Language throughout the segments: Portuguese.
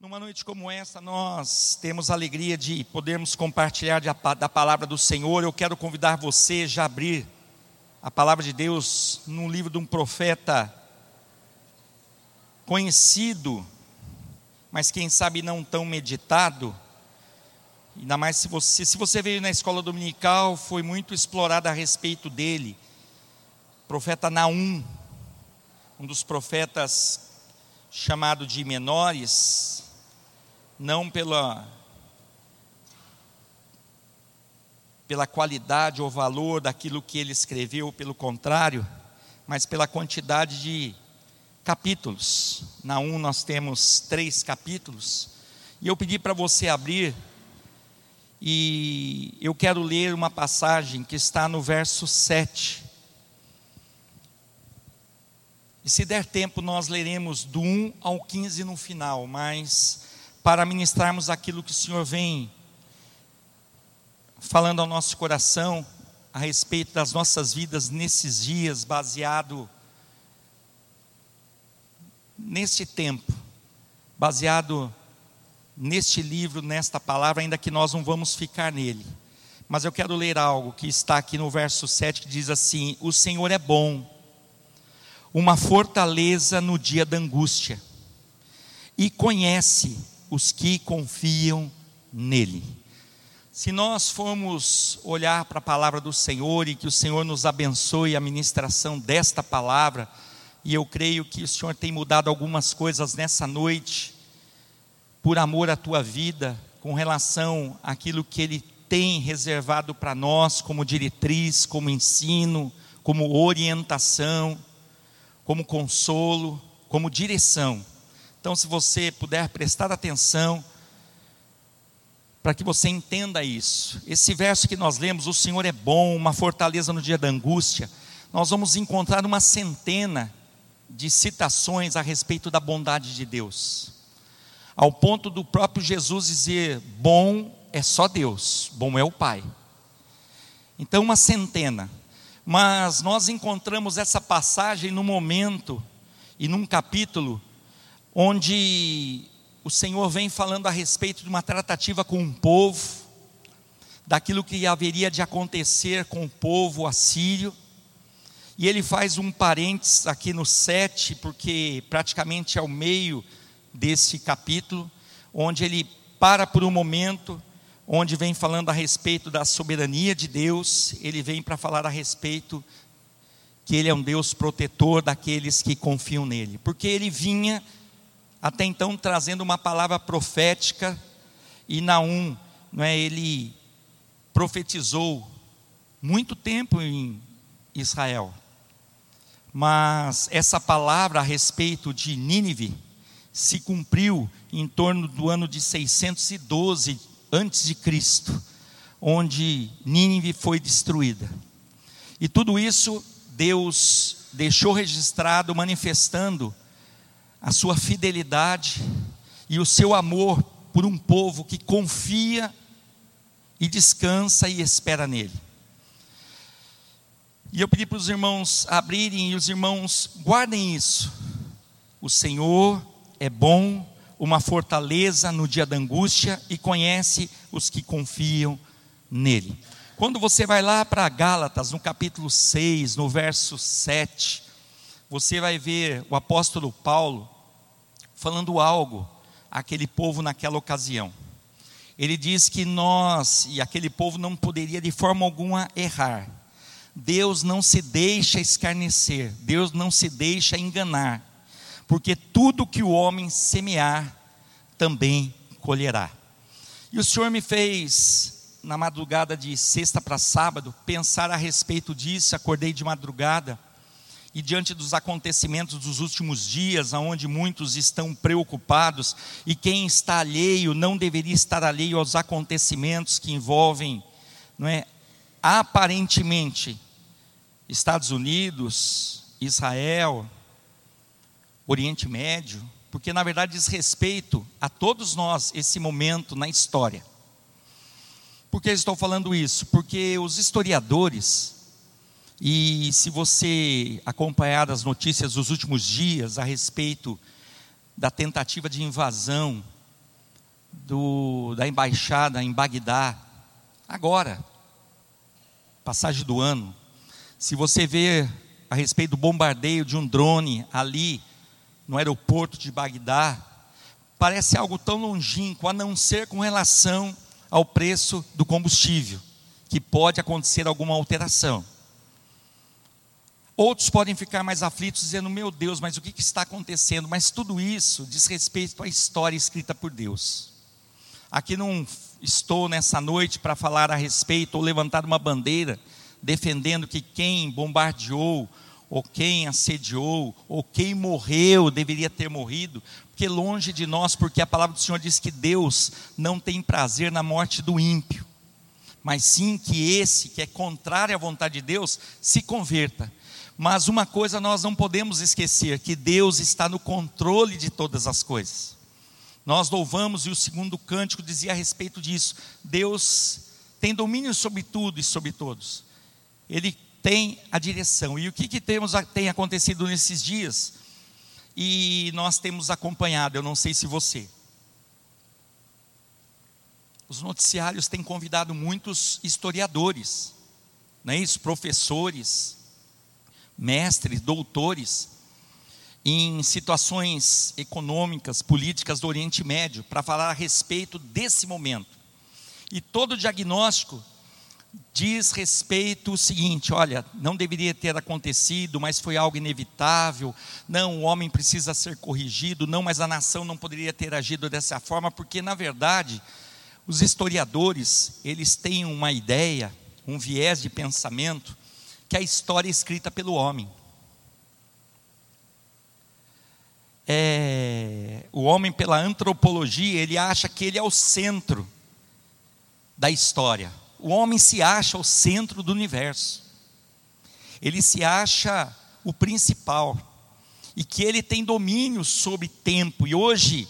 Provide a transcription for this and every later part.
Numa noite como essa, nós temos a alegria de podermos compartilhar da palavra do Senhor. Eu quero convidar você já a abrir a palavra de Deus num livro de um profeta conhecido, mas quem sabe não tão meditado. Ainda mais se você, se você veio na escola dominical, foi muito explorado a respeito dele. Profeta Naum, um dos profetas chamado de menores, não pela pela qualidade ou valor daquilo que ele escreveu, pelo contrário, mas pela quantidade de capítulos. Na um nós temos três capítulos. E eu pedi para você abrir, e eu quero ler uma passagem que está no verso 7. E se der tempo, nós leremos do 1 ao 15 no final, mas para ministrarmos aquilo que o Senhor vem falando ao nosso coração a respeito das nossas vidas nesses dias, baseado neste tempo, baseado neste livro, nesta palavra, ainda que nós não vamos ficar nele. Mas eu quero ler algo que está aqui no verso 7 que diz assim: O Senhor é bom, uma fortaleza no dia da angústia, e conhece os que confiam nele. Se nós formos olhar para a palavra do Senhor e que o Senhor nos abençoe a ministração desta palavra, e eu creio que o Senhor tem mudado algumas coisas nessa noite, por amor à tua vida, com relação àquilo que Ele tem reservado para nós como diretriz, como ensino, como orientação, como consolo, como direção. Então, se você puder prestar atenção, para que você entenda isso. Esse verso que nós lemos, o Senhor é bom, uma fortaleza no dia da angústia, nós vamos encontrar uma centena de citações a respeito da bondade de Deus, ao ponto do próprio Jesus dizer: bom é só Deus, bom é o Pai. Então, uma centena, mas nós encontramos essa passagem no momento e num capítulo onde o Senhor vem falando a respeito de uma tratativa com um povo, daquilo que haveria de acontecer com o povo assírio, e ele faz um parênteses aqui no 7, porque praticamente é o meio desse capítulo, onde ele para por um momento, onde vem falando a respeito da soberania de Deus, ele vem para falar a respeito que ele é um Deus protetor daqueles que confiam nele, porque ele vinha até então trazendo uma palavra profética, e Naum, não é, ele profetizou muito tempo em Israel. Mas essa palavra a respeito de Nínive se cumpriu em torno do ano de 612 antes de Cristo, onde Nínive foi destruída. E tudo isso Deus deixou registrado manifestando a sua fidelidade e o seu amor por um povo que confia e descansa e espera nele. E eu pedi para os irmãos abrirem e os irmãos guardem isso. O Senhor é bom, uma fortaleza no dia da angústia e conhece os que confiam nele. Quando você vai lá para Gálatas, no capítulo 6, no verso 7, você vai ver o apóstolo Paulo falando algo àquele povo naquela ocasião. Ele diz que nós e aquele povo não poderia de forma alguma errar. Deus não se deixa escarnecer, Deus não se deixa enganar, porque tudo que o homem semear, também colherá. E o Senhor me fez na madrugada de sexta para sábado, pensar a respeito disso, acordei de madrugada, e diante dos acontecimentos dos últimos dias, aonde muitos estão preocupados, e quem está alheio não deveria estar alheio aos acontecimentos que envolvem, não é, aparentemente, Estados Unidos, Israel, Oriente Médio, porque na verdade diz respeito a todos nós esse momento na história. Por que estou falando isso? Porque os historiadores, e se você acompanhar as notícias dos últimos dias a respeito da tentativa de invasão do, da embaixada em Bagdá, agora, passagem do ano. Se você vê a respeito do bombardeio de um drone ali no aeroporto de Bagdá, parece algo tão longínquo, a não ser com relação ao preço do combustível, que pode acontecer alguma alteração. Outros podem ficar mais aflitos, dizendo: Meu Deus, mas o que está acontecendo? Mas tudo isso diz respeito à história escrita por Deus. Aqui não estou nessa noite para falar a respeito ou levantar uma bandeira defendendo que quem bombardeou, ou quem assediou, ou quem morreu deveria ter morrido, porque longe de nós, porque a palavra do Senhor diz que Deus não tem prazer na morte do ímpio, mas sim que esse que é contrário à vontade de Deus se converta. Mas uma coisa nós não podemos esquecer: que Deus está no controle de todas as coisas. Nós louvamos e o segundo cântico dizia a respeito disso. Deus tem domínio sobre tudo e sobre todos. Ele tem a direção. E o que, que temos, tem acontecido nesses dias? E nós temos acompanhado, eu não sei se você. Os noticiários têm convidado muitos historiadores, não é isso? Professores, mestres, doutores, em situações econômicas, políticas do Oriente Médio, para falar a respeito desse momento. E todo diagnóstico diz respeito o seguinte: olha, não deveria ter acontecido, mas foi algo inevitável. Não, o homem precisa ser corrigido. Não, mas a nação não poderia ter agido dessa forma, porque na verdade, os historiadores, eles têm uma ideia, um viés de pensamento, que a história é escrita pelo homem. É, o homem, pela antropologia, ele acha que ele é o centro da história. O homem se acha o centro do universo, ele se acha o principal, e que ele tem domínio sobre tempo, e hoje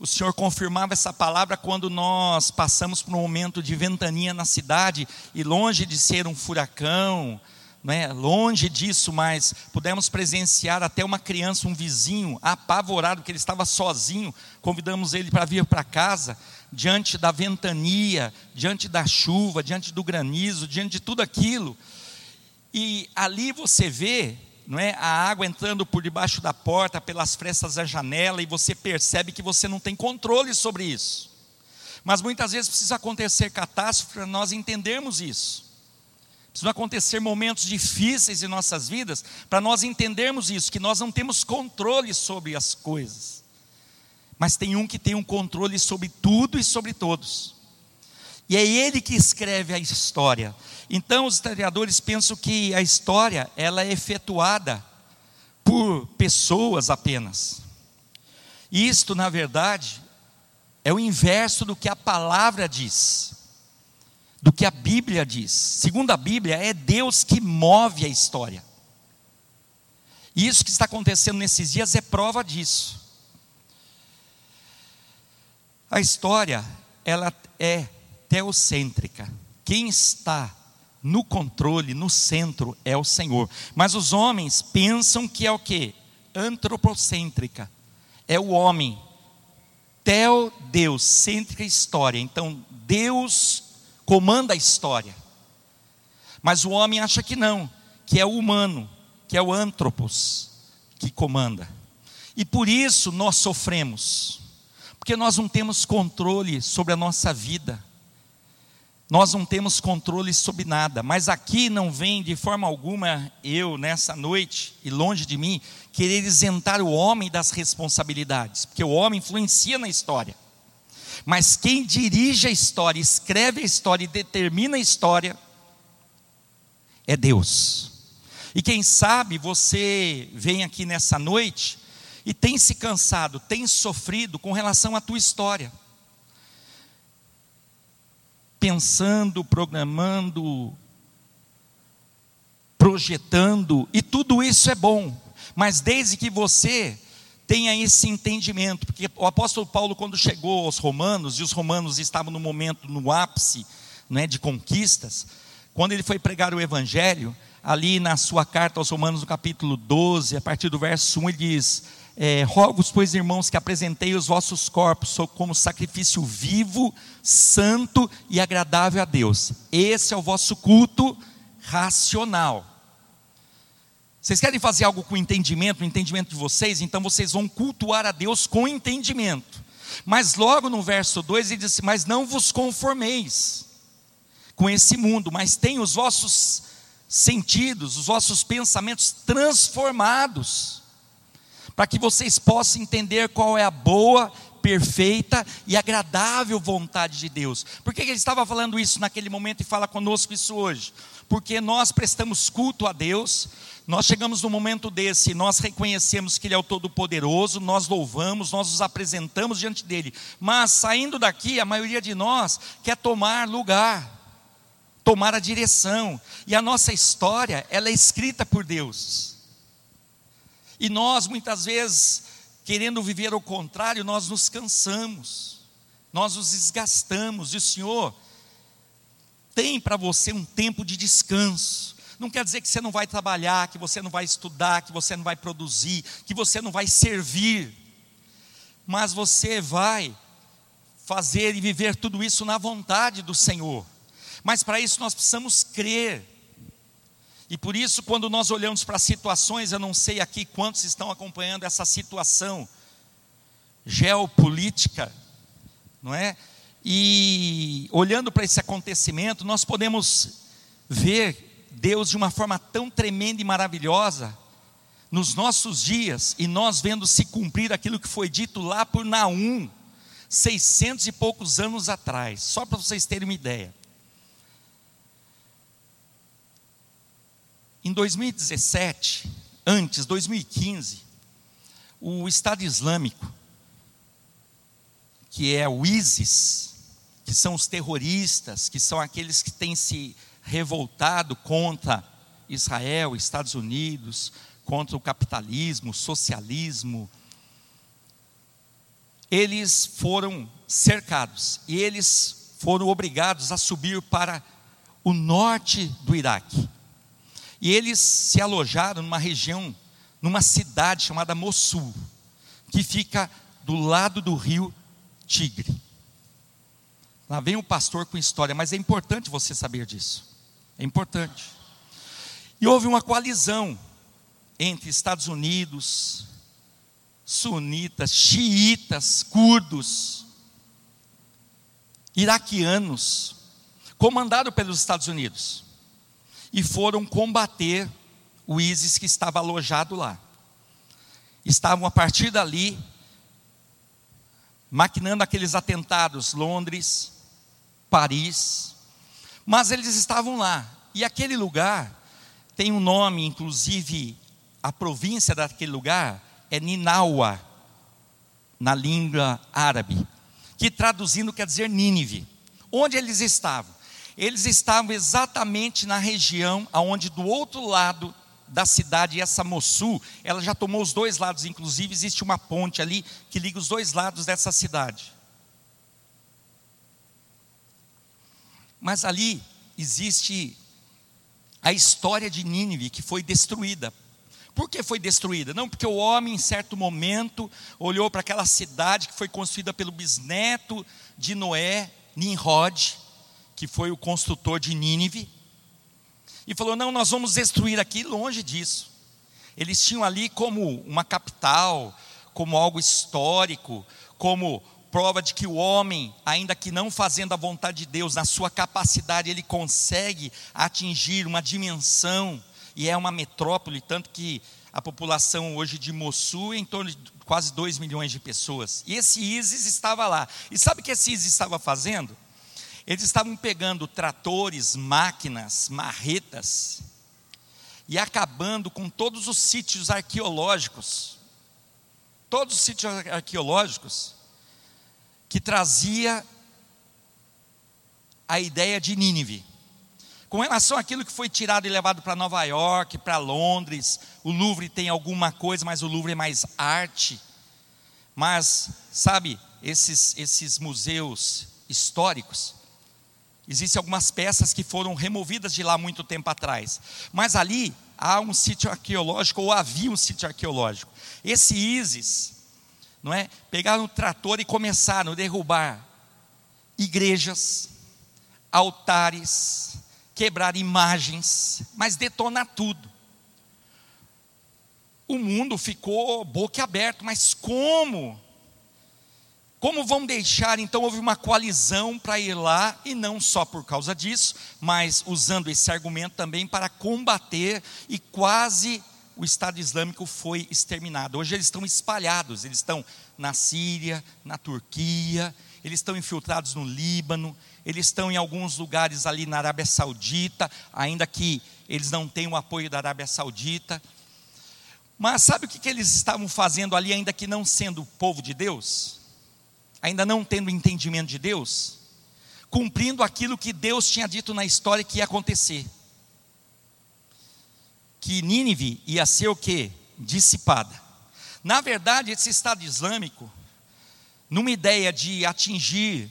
o Senhor confirmava essa palavra quando nós passamos por um momento de ventania na cidade, e longe de ser um furacão, né, longe disso, mas pudemos presenciar até uma criança, um vizinho, apavorado, que ele estava sozinho, convidamos ele para vir para casa, diante da ventania, diante da chuva, diante do granizo, diante de tudo aquilo. E ali você vê, não é, a água entrando por debaixo da porta, pelas frestas da janela, e você percebe que você não tem controle sobre isso. Mas muitas vezes precisa acontecer catástrofe para nós entendermos isso. Precisam acontecer momentos difíceis em nossas vidas para nós entendermos isso, que nós não temos controle sobre as coisas mas tem um que tem um controle sobre tudo e sobre todos. E é ele que escreve a história. Então os historiadores pensam que a história ela é efetuada por pessoas apenas. Isto, na verdade, é o inverso do que a palavra diz, do que a Bíblia diz. Segundo a Bíblia, é Deus que move a história. E isso que está acontecendo nesses dias é prova disso. A história, ela é teocêntrica. Quem está no controle, no centro, é o Senhor. Mas os homens pensam que é o que? Antropocêntrica. É o homem. Teo, Deus, cêntrica história. Então, Deus comanda a história. Mas o homem acha que não, que é o humano, que é o antropos que comanda. E por isso nós sofremos porque nós não temos controle sobre a nossa vida, nós não temos controle sobre nada, mas aqui não vem de forma alguma eu, nessa noite, e longe de mim, querer isentar o homem das responsabilidades, porque o homem influencia na história, mas quem dirige a história, escreve a história e determina a história, é Deus. E quem sabe você vem aqui nessa noite e tem se cansado, tem sofrido com relação à tua história. Pensando, programando, projetando, e tudo isso é bom, mas desde que você tenha esse entendimento, porque o apóstolo Paulo, quando chegou aos romanos, e os romanos estavam no momento, no ápice né, de conquistas, quando ele foi pregar o evangelho, ali na sua carta aos romanos, no capítulo 12, a partir do verso 1, ele diz: é, rogo-vos, pois, irmãos, que apresentei os vossos corpos como sacrifício vivo, santo e agradável a Deus. Esse é o vosso culto racional. Vocês querem fazer algo com entendimento, o entendimento de vocês? Então vocês vão cultuar a Deus com entendimento. Mas logo no verso 2 ele diz assim: Mas não vos conformeis com esse mundo, mas tenha os vossos sentidos, os vossos pensamentos transformados, para que vocês possam entender qual é a boa, perfeita e agradável vontade de Deus. Por que ele estava falando isso naquele momento e fala conosco isso hoje? Porque nós prestamos culto a Deus, nós chegamos no momento desse, nós reconhecemos que Ele é o Todo-Poderoso, nós louvamos, nós nos apresentamos diante dEle, mas saindo daqui, a maioria de nós quer tomar lugar, tomar a direção. E a nossa história, ela é escrita por Deus. E nós muitas vezes, querendo viver o contrário, nós nos cansamos. Nós nos desgastamos. E o Senhor tem para você um tempo de descanso. Não quer dizer que você não vai trabalhar, que você não vai estudar, que você não vai produzir, que você não vai servir. Mas você vai fazer e viver tudo isso na vontade do Senhor. Mas para isso nós precisamos crer. E por isso, quando nós olhamos para situações, eu não sei aqui quantos estão acompanhando essa situação geopolítica, não é? E olhando para esse acontecimento, nós podemos ver Deus de uma forma tão tremenda e maravilhosa nos nossos dias e nós vendo se cumprir aquilo que foi dito lá por Naum, seiscentos e poucos anos atrás, só para vocês terem uma ideia. Em 2017, antes, 2015, o Estado Islâmico, que é o ISIS, que são os terroristas, que são aqueles que têm se revoltado contra Israel, Estados Unidos, contra o capitalismo, o socialismo, eles foram cercados e eles foram obrigados a subir para o norte do Iraque. E eles se alojaram numa região, numa cidade chamada Mossul, que fica do lado do rio Tigre. Lá vem o pastor com história, mas é importante você saber disso. É importante. E houve uma coalizão entre Estados Unidos, sunitas, xiitas, curdos, iraquianos, comandado pelos Estados Unidos e foram combater o ISIS que estava alojado lá. Estavam a partir dali maquinando aqueles atentados, Londres, Paris, mas eles estavam lá. E aquele lugar tem um nome, inclusive a província daquele lugar é Ninawa, na língua árabe, que traduzindo quer dizer Nínive. Onde eles estavam? Eles estavam exatamente na região aonde do outro lado da cidade, essa Mossul, ela já tomou os dois lados, inclusive existe uma ponte ali que liga os dois lados dessa cidade. Mas ali existe a história de Nínive que foi destruída. Por que foi destruída? Não porque o homem, em certo momento, olhou para aquela cidade que foi construída pelo bisneto de Noé, Nimrod, que foi o construtor de Nínive, e falou: Não, nós vamos destruir aqui, longe disso. Eles tinham ali como uma capital, como algo histórico, como prova de que o homem, ainda que não fazendo a vontade de Deus, na sua capacidade, ele consegue atingir uma dimensão, e é uma metrópole, tanto que a população hoje de Mossul é em torno de quase 2 milhões de pessoas. E esse ISIS estava lá. E sabe o que esse ISIS estava fazendo? Eles estavam pegando tratores, máquinas, marretas e acabando com todos os sítios arqueológicos. Todos os sítios arqueológicos que trazia a ideia de Nínive. Com relação àquilo que foi tirado e levado para Nova York, para Londres, o Louvre tem alguma coisa, mas o Louvre é mais arte. Mas, sabe, esses, esses museus históricos, Existem algumas peças que foram removidas de lá muito tempo atrás. Mas ali há um sítio arqueológico, ou havia um sítio arqueológico. Esse ISIS, não é? Pegaram o trator e começaram a derrubar igrejas, altares, quebrar imagens, mas detonar tudo. O mundo ficou boca aberto, mas como? Como vão deixar? Então houve uma coalizão para ir lá, e não só por causa disso, mas usando esse argumento também para combater, e quase o Estado Islâmico foi exterminado. Hoje eles estão espalhados, eles estão na Síria, na Turquia, eles estão infiltrados no Líbano, eles estão em alguns lugares ali na Arábia Saudita, ainda que eles não tenham o apoio da Arábia Saudita. Mas sabe o que, que eles estavam fazendo ali, ainda que não sendo povo de Deus? Ainda não tendo entendimento de Deus? Cumprindo aquilo que Deus tinha dito na história que ia acontecer. Que Nínive ia ser o que? Dissipada. Na verdade, esse Estado Islâmico, numa ideia de atingir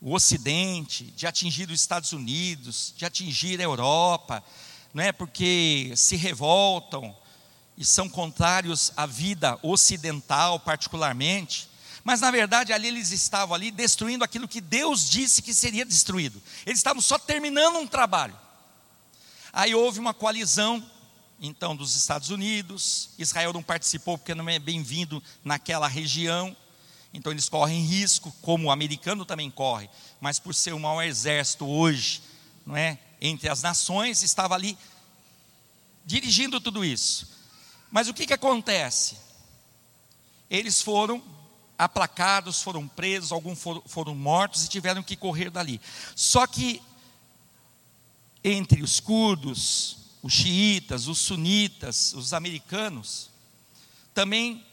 o Ocidente, de atingir os Estados Unidos, de atingir a Europa, não é? Porque se revoltam e são contrários à vida ocidental, particularmente. Mas na verdade ali eles estavam ali destruindo aquilo que Deus disse que seria destruído. Eles estavam só terminando um trabalho. Aí houve uma coalizão então dos Estados Unidos, Israel não participou porque não é bem-vindo naquela região. Então eles correm risco, como o americano também corre, mas por ser o maior exército hoje, não é, entre as nações, estava ali dirigindo tudo isso. Mas o que que acontece? Eles foram aplacados, foram presos, alguns foram, foram mortos e tiveram que correr dali. Só que entre os curdos, os xiitas, os sunitas, os americanos, também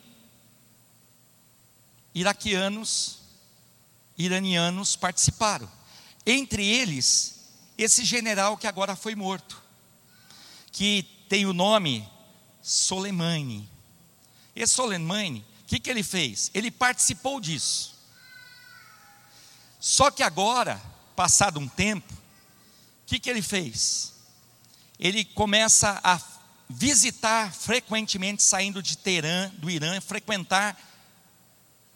iraquianos, iranianos participaram. Entre eles, esse general que agora foi morto, que tem o nome Soleimani. Esse Soleimani, que, que ele fez? Ele participou disso. Só que agora, passado um tempo, o que, que ele fez? Ele começa a visitar frequentemente, saindo de Teherã, do Irã, frequentar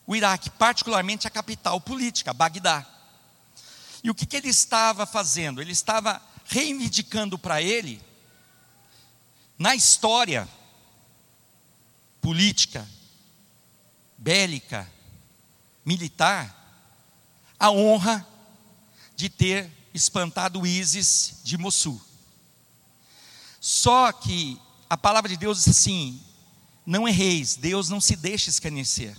o Iraque, particularmente a capital política, Bagdá. E o que, que ele estava fazendo? Ele estava reivindicando para ele, na história política, bélica, militar, a honra de ter espantado o ISIS de Mossul. Só que a palavra de Deus diz assim: não erreis, Deus não se deixa escarnecer.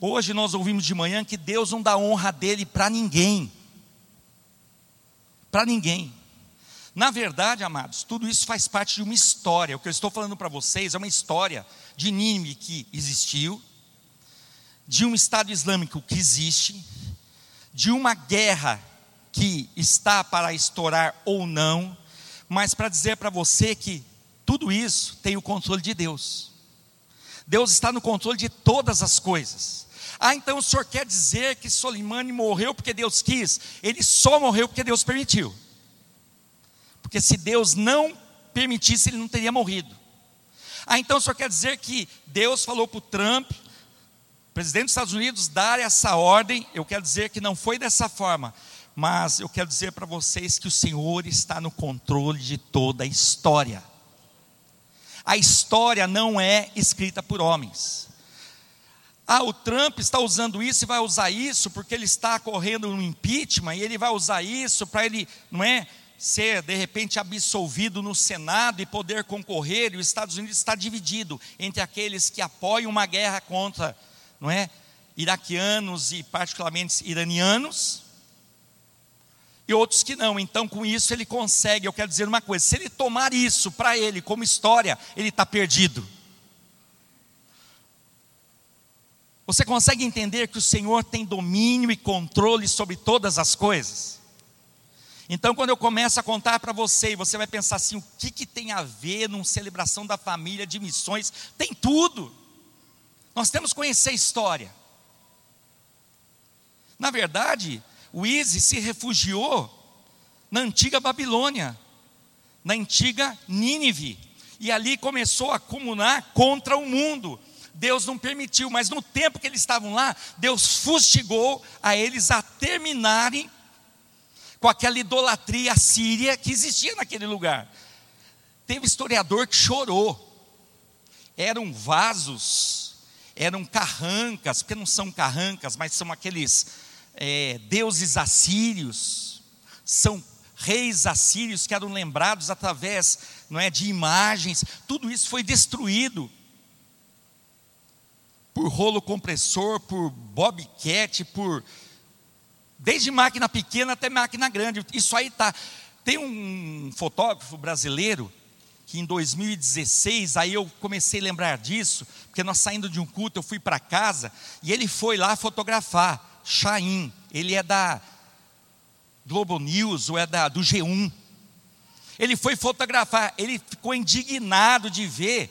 Hoje nós ouvimos de manhã que Deus não dá honra dele para ninguém. Para ninguém. Na verdade, amados, tudo isso faz parte de uma história. O que eu estou falando para vocês é uma história de Nínive que existiu, de um Estado Islâmico que existe, de uma guerra que está para estourar ou não, mas para dizer para você que tudo isso tem o controle de Deus. Deus está no controle de todas as coisas. Ah, então o senhor quer dizer que Solimane morreu porque Deus quis? Ele só morreu porque Deus permitiu. Porque se Deus não permitisse, ele não teria morrido. Ah, então o senhor quer dizer que Deus falou para o Trump, presidente dos Estados Unidos, dar essa ordem? Eu quero dizer que não foi dessa forma. Mas eu quero dizer para vocês que o Senhor está no controle de toda a história. A história não é escrita por homens. Ah, o Trump está usando isso e vai usar isso porque ele está correndo um impeachment e ele vai usar isso para ele, não é, ser de repente absolvido no Senado e poder concorrer. E os Estados Unidos está dividido entre aqueles que apoiam uma guerra contra, não é, iraquianos e particularmente iranianos e outros que não. Então, com isso ele consegue. Eu quero dizer uma coisa: se ele tomar isso para ele como história, ele está perdido. Você consegue entender que o Senhor tem domínio e controle sobre todas as coisas? Então, quando eu começo a contar para você, e você vai pensar assim: o que, que tem a ver numa celebração da família de missões? Tem tudo. Nós temos que conhecer a história. Na verdade, o Isis se refugiou na antiga Babilônia, na antiga Nínive, e ali começou a comunar contra o mundo. Deus não permitiu, mas no tempo que eles estavam lá, Deus fustigou a eles a terminarem com aquela idolatria síria que existia naquele lugar. Teve historiador que chorou. Eram vasos, eram carrancas, porque não são carrancas, mas são aqueles é, deuses assírios, são reis assírios que eram lembrados através não é, de imagens, tudo isso foi destruído por rolo compressor, por bobcat, por desde máquina pequena até máquina grande. Isso aí tá. Tem um fotógrafo brasileiro que em 2016, aí eu comecei a lembrar disso, porque nós saindo de um culto, eu fui para casa e ele foi lá fotografar, Chaim. Ele é da Globo News ou é da, do G1. Ele foi fotografar, ele ficou indignado de ver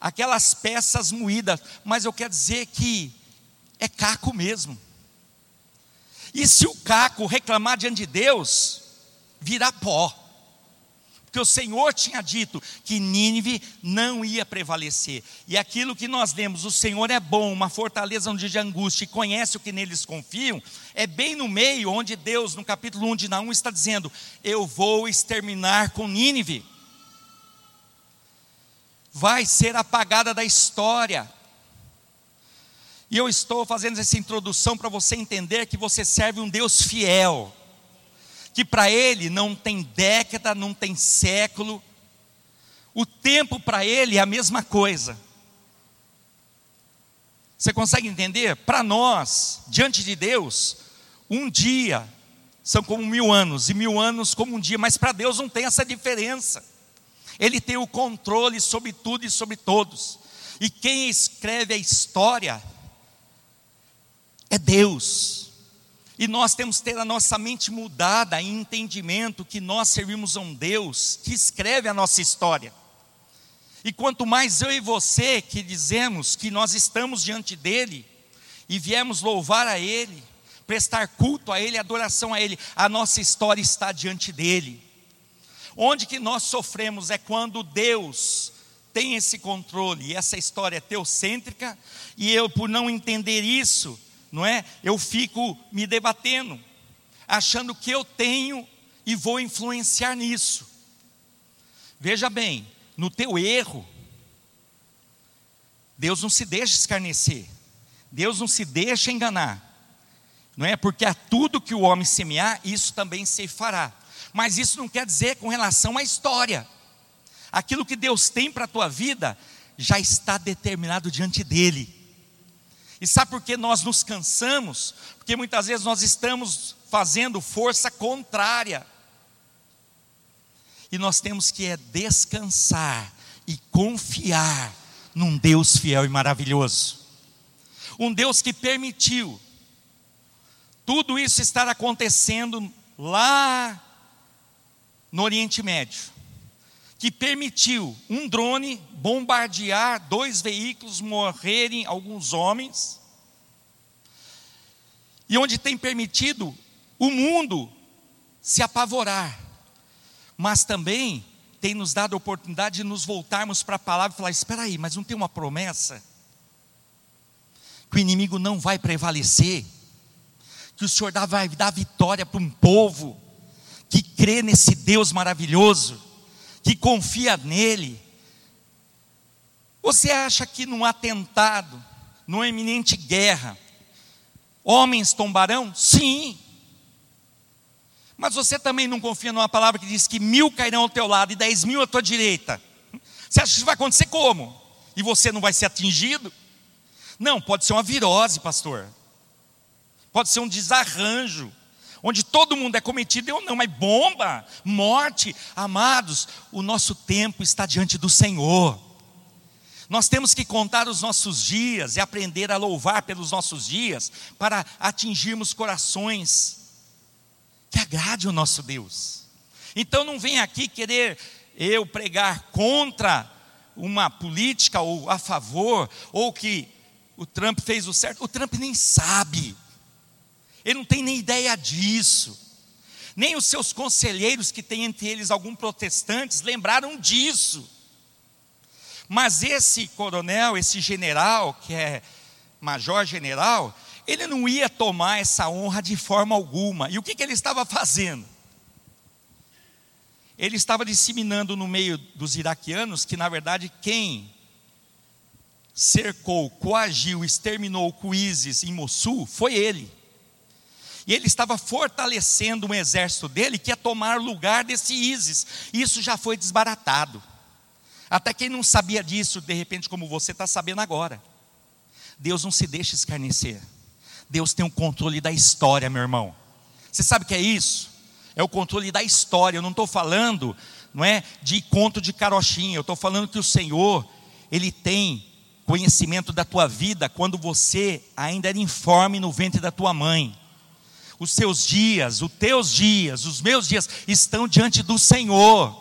aquelas peças moídas, mas eu quero dizer que é caco mesmo. E se o caco reclamar diante de Deus, virá pó. Porque o Senhor tinha dito que Nínive não ia prevalecer. E aquilo que nós lemos, o Senhor é bom, uma fortaleza onde de angústia e conhece o que neles confiam, é bem no meio onde Deus, no capítulo 1 de Naum, está dizendo: Eu vou exterminar com Nínive. Vai ser apagada da história. E eu estou fazendo essa introdução para você entender que você serve um Deus fiel que para ele não tem década, não tem século, o tempo para ele é a mesma coisa. Você consegue entender? Para nós, diante de Deus, um dia são como mil anos, e mil anos como um dia, mas para Deus não tem essa diferença. Ele tem o controle sobre tudo e sobre todos. E quem escreve a história é Deus. E nós temos que ter a nossa mente mudada em entendimento que nós servimos a um Deus que escreve a nossa história. E quanto mais eu e você que dizemos que nós estamos diante dele e viemos louvar a ele, prestar culto a ele, adoração a ele, a nossa história está diante dele. Onde que nós sofremos é quando Deus tem esse controle e essa história é teocêntrica e eu por não entender isso, não é? Eu fico me debatendo, achando que eu tenho e vou influenciar nisso. Veja bem, no teu erro, Deus não se deixa escarnecer, Deus não se deixa enganar, não é? Porque a tudo que o homem semear, isso também se fará. Mas isso não quer dizer com relação à história. Aquilo que Deus tem para a tua vida já está determinado diante dele. E sabe por que nós nos cansamos? Porque muitas vezes nós estamos fazendo força contrária. E nós temos que é descansar e confiar num Deus fiel e maravilhoso. Um Deus que permitiu tudo isso estar acontecendo lá no Oriente Médio, que permitiu um drone bombardear dois veículos, morrerem alguns homens, e onde tem permitido o mundo se apavorar, mas também tem nos dado a oportunidade de nos voltarmos para a palavra e falar: espera aí, mas não tem uma promessa? Que o inimigo não vai prevalecer, que o Senhor vai dar vitória para um povo que crê nesse Deus maravilhoso, que confia nele, você acha que num atentado, numa iminente guerra, homens tombarão? Sim. Mas você também não confia numa palavra que diz que mil cairão ao teu lado e dez mil à tua direita. Você acha que isso vai acontecer como? E você não vai ser atingido? Não, pode ser uma virose, pastor. Pode ser um desarranjo, onde todo mundo é cometido, eu não, mas bomba, morte, amados, o nosso tempo está diante do Senhor. Nós temos que contar os nossos dias e aprender a louvar pelos nossos dias para atingirmos corações que agrade o nosso Deus. Então não vem aqui querer eu pregar contra uma política ou a favor, ou que o Trump fez o certo. O Trump nem sabe. Ele não tem nem ideia disso. Nem os seus conselheiros, que tem entre eles alguns protestantes, lembraram disso. Mas esse coronel, esse general, que é major general, ele não ia tomar essa honra de forma alguma. E o que, que ele estava fazendo? Ele estava disseminando no meio dos iraquianos que, na verdade, quem cercou, coagiu, exterminou o ISIS em Mossul foi ele. E ele estava fortalecendo um exército dele que ia tomar lugar desse ISIS. Isso já foi desbaratado. Até quem não sabia disso, de repente, como você está sabendo agora. Deus não se deixa escarnecer. Deus tem o controle da história, meu irmão. Você sabe o que é isso? É o controle da história. Eu não estou falando, não é, de conto de carochinha. Eu estou falando que o Senhor, Ele tem conhecimento da tua vida quando você ainda era informe no ventre da tua mãe. Os seus dias, os teus dias, os meus dias estão diante do Senhor.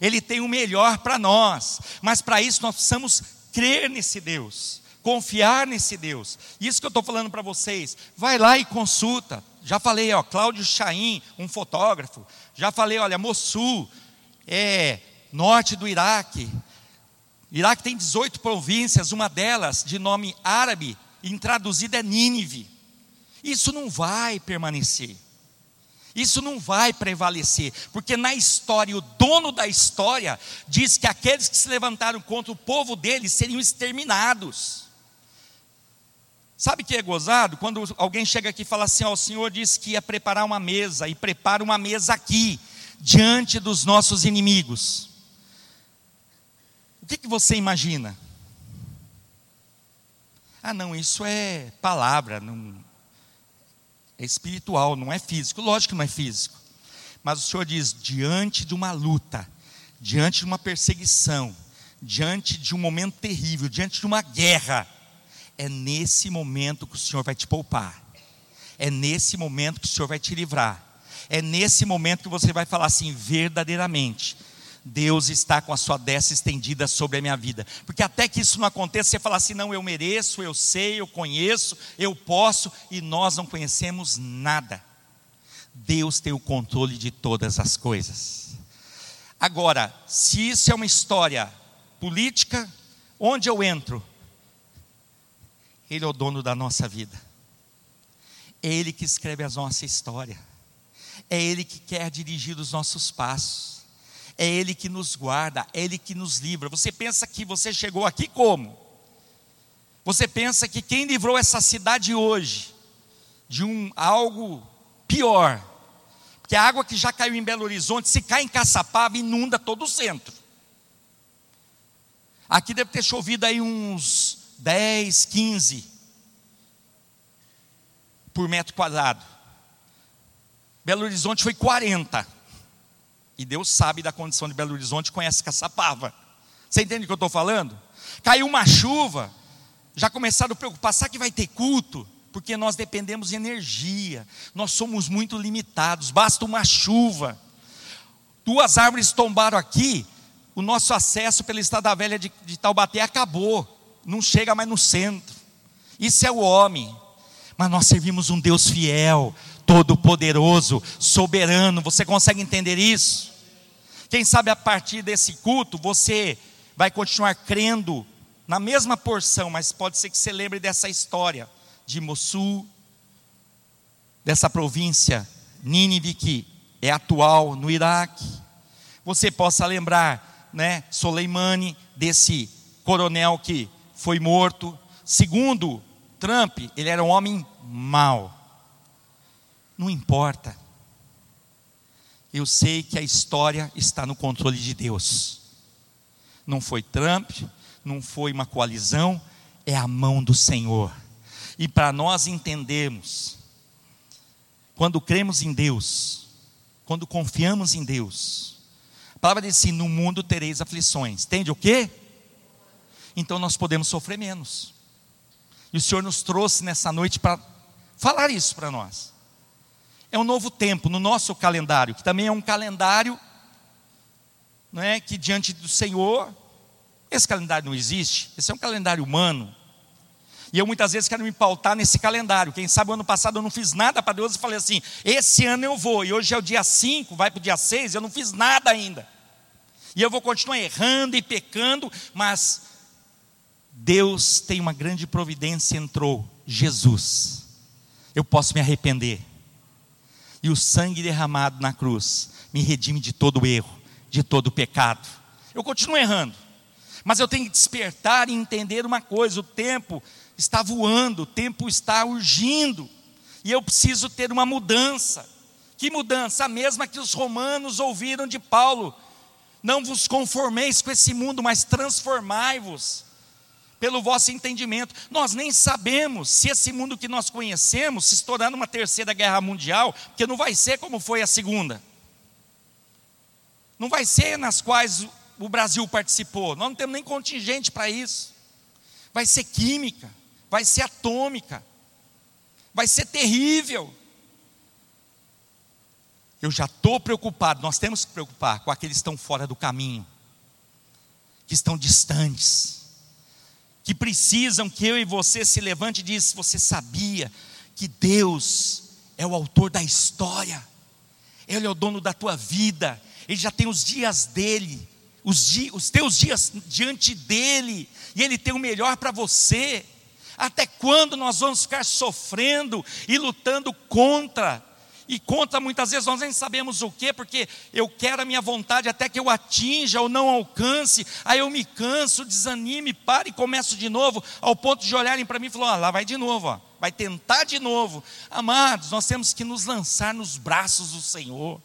Ele tem o melhor para nós, mas para isso nós precisamos crer nesse Deus, confiar nesse Deus. Isso que eu estou falando para vocês. Vai lá e consulta. Já falei, ó, Cláudio Chaim, um fotógrafo. Já falei, olha, Mossul, é norte do Iraque. Iraque tem 18 províncias, uma delas de nome árabe, e traduzida é Nínive. Isso não vai permanecer. Isso não vai prevalecer, porque na história, o dono da história diz que aqueles que se levantaram contra o povo dele seriam exterminados. Sabe o que é gozado? Quando alguém chega aqui e fala assim: ó, o Senhor disse que ia preparar uma mesa, e prepara uma mesa aqui, diante dos nossos inimigos. O que, que você imagina? Ah, não, isso é palavra, não, é espiritual, não é físico. Lógico que não é físico. Mas o Senhor diz: diante de uma luta, diante de uma perseguição, diante de um momento terrível, diante de uma guerra, é nesse momento que o Senhor vai te poupar. É nesse momento que o Senhor vai te livrar. É nesse momento que você vai falar assim, verdadeiramente, Deus está com a sua destra estendida sobre a minha vida. Porque até que isso não aconteça, você fala assim: não, eu mereço, eu sei, eu conheço, eu posso, e nós não conhecemos nada. Deus tem o controle de todas as coisas. Agora, se isso é uma história política, onde eu entro? Ele é o dono da nossa vida. É Ele que escreve a nossa história. É Ele que quer dirigir os nossos passos. É Ele que nos guarda, é Ele que nos livra. Você pensa que você chegou aqui como? Você pensa que quem livrou essa cidade hoje de um algo pior? Porque a água que já caiu em Belo Horizonte, se cai em Caçapava, inunda todo o centro. Aqui deve ter chovido aí uns 10, 15 por metro quadrado. Belo Horizonte foi 40. E Deus sabe da condição de Belo Horizonte, conhece Caçapava. Você entende o que eu estou falando? Caiu uma chuva, já começaram a preocupar, será que vai ter culto? Porque nós dependemos de energia, nós somos muito limitados, basta uma chuva. Duas árvores tombaram aqui, o nosso acesso pela Estrada Velha de, de Taubaté acabou, não chega mais no centro. Isso é o homem, mas nós servimos um Deus fiel, todo-poderoso, soberano. Você consegue entender isso? Quem sabe a partir desse culto você vai continuar crendo na mesma porção, mas pode ser que você lembre dessa história de Mossul, dessa província Nínive que é atual no Iraque. Você possa lembrar, né, Soleimani, desse coronel que foi morto. Segundo Trump, ele era um homem mau. Não importa. Eu sei que a história está no controle de Deus. Não foi Trump, não foi uma coalizão, é a mão do Senhor. E para nós entendermos, quando cremos em Deus, quando confiamos em Deus, a palavra diz assim: no mundo tereis aflições. Entende o quê? Então nós podemos sofrer menos. E o Senhor nos trouxe nessa noite para falar isso para nós é um novo tempo no nosso calendário, que também é um calendário não é, que diante do Senhor, esse calendário não existe, esse é um calendário humano. E eu muitas vezes quero me pautar nesse calendário. Quem sabe ano passado eu não fiz nada para Deus e falei assim: esse ano eu vou. E hoje é o dia 5, vai para o dia 6, eu não fiz nada ainda. E eu vou continuar errando e pecando, mas Deus tem uma grande providência, entrou Jesus. Eu posso me arrepender. E o sangue derramado na cruz me redime de todo erro, de todo pecado. Eu continuo errando, mas eu tenho que despertar e entender uma coisa: o tempo está voando, o tempo está urgindo, e eu preciso ter uma mudança. Que mudança? A mesma que os romanos ouviram de Paulo: não vos conformeis com esse mundo, mas transformai-vos pelo vosso entendimento. Nós nem sabemos se esse mundo que nós conhecemos se estourar numa terceira guerra mundial, porque não vai ser como foi a segunda. Não vai ser nas quais o Brasil participou. Nós não temos nem contingente para isso. Vai ser química vai ser atômica, vai ser terrível. Eu já estou preocupado, nós temos que preocupar com aqueles que estão fora do caminho, que estão distantes, que precisam que eu e você se levante e diz: Você sabia que Deus é o autor da história, Ele é o dono da tua vida, Ele já tem os dias dele, os, os teus dias diante dele, e Ele tem o melhor para você. Até quando nós vamos ficar sofrendo e lutando contra? E contra muitas vezes nós nem sabemos o que, porque eu quero a minha vontade até que eu atinja ou não alcance, aí eu me canso, desanime, pare e começo de novo, ao ponto de olharem para mim e falar: ah, lá vai de novo, ó, vai tentar de novo. Amados, nós temos que nos lançar nos braços do Senhor,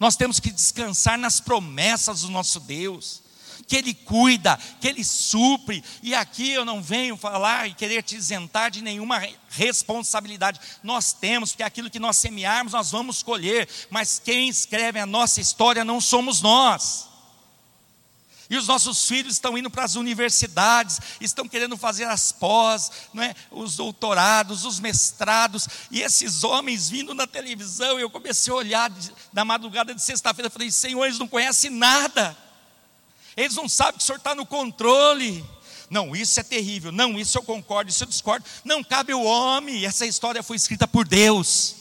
nós temos que descansar nas promessas do nosso Deus que Ele cuida, que Ele supre. E aqui eu não venho falar e querer te isentar de nenhuma responsabilidade. Nós temos, porque aquilo que nós semearmos, nós vamos colher. Mas quem escreve a nossa história não somos nós. E os nossos filhos estão indo para as universidades, estão querendo fazer as pós, é? os doutorados, os mestrados, e esses homens vindo na televisão, eu comecei a olhar na madrugada de sexta-feira, falei, Senhor, eles não conhecem nada. Eles não sabem que o Senhor está no controle. Não, isso é terrível. Não, isso eu concordo, isso eu discordo. Não cabe o homem. Essa história foi escrita por Deus.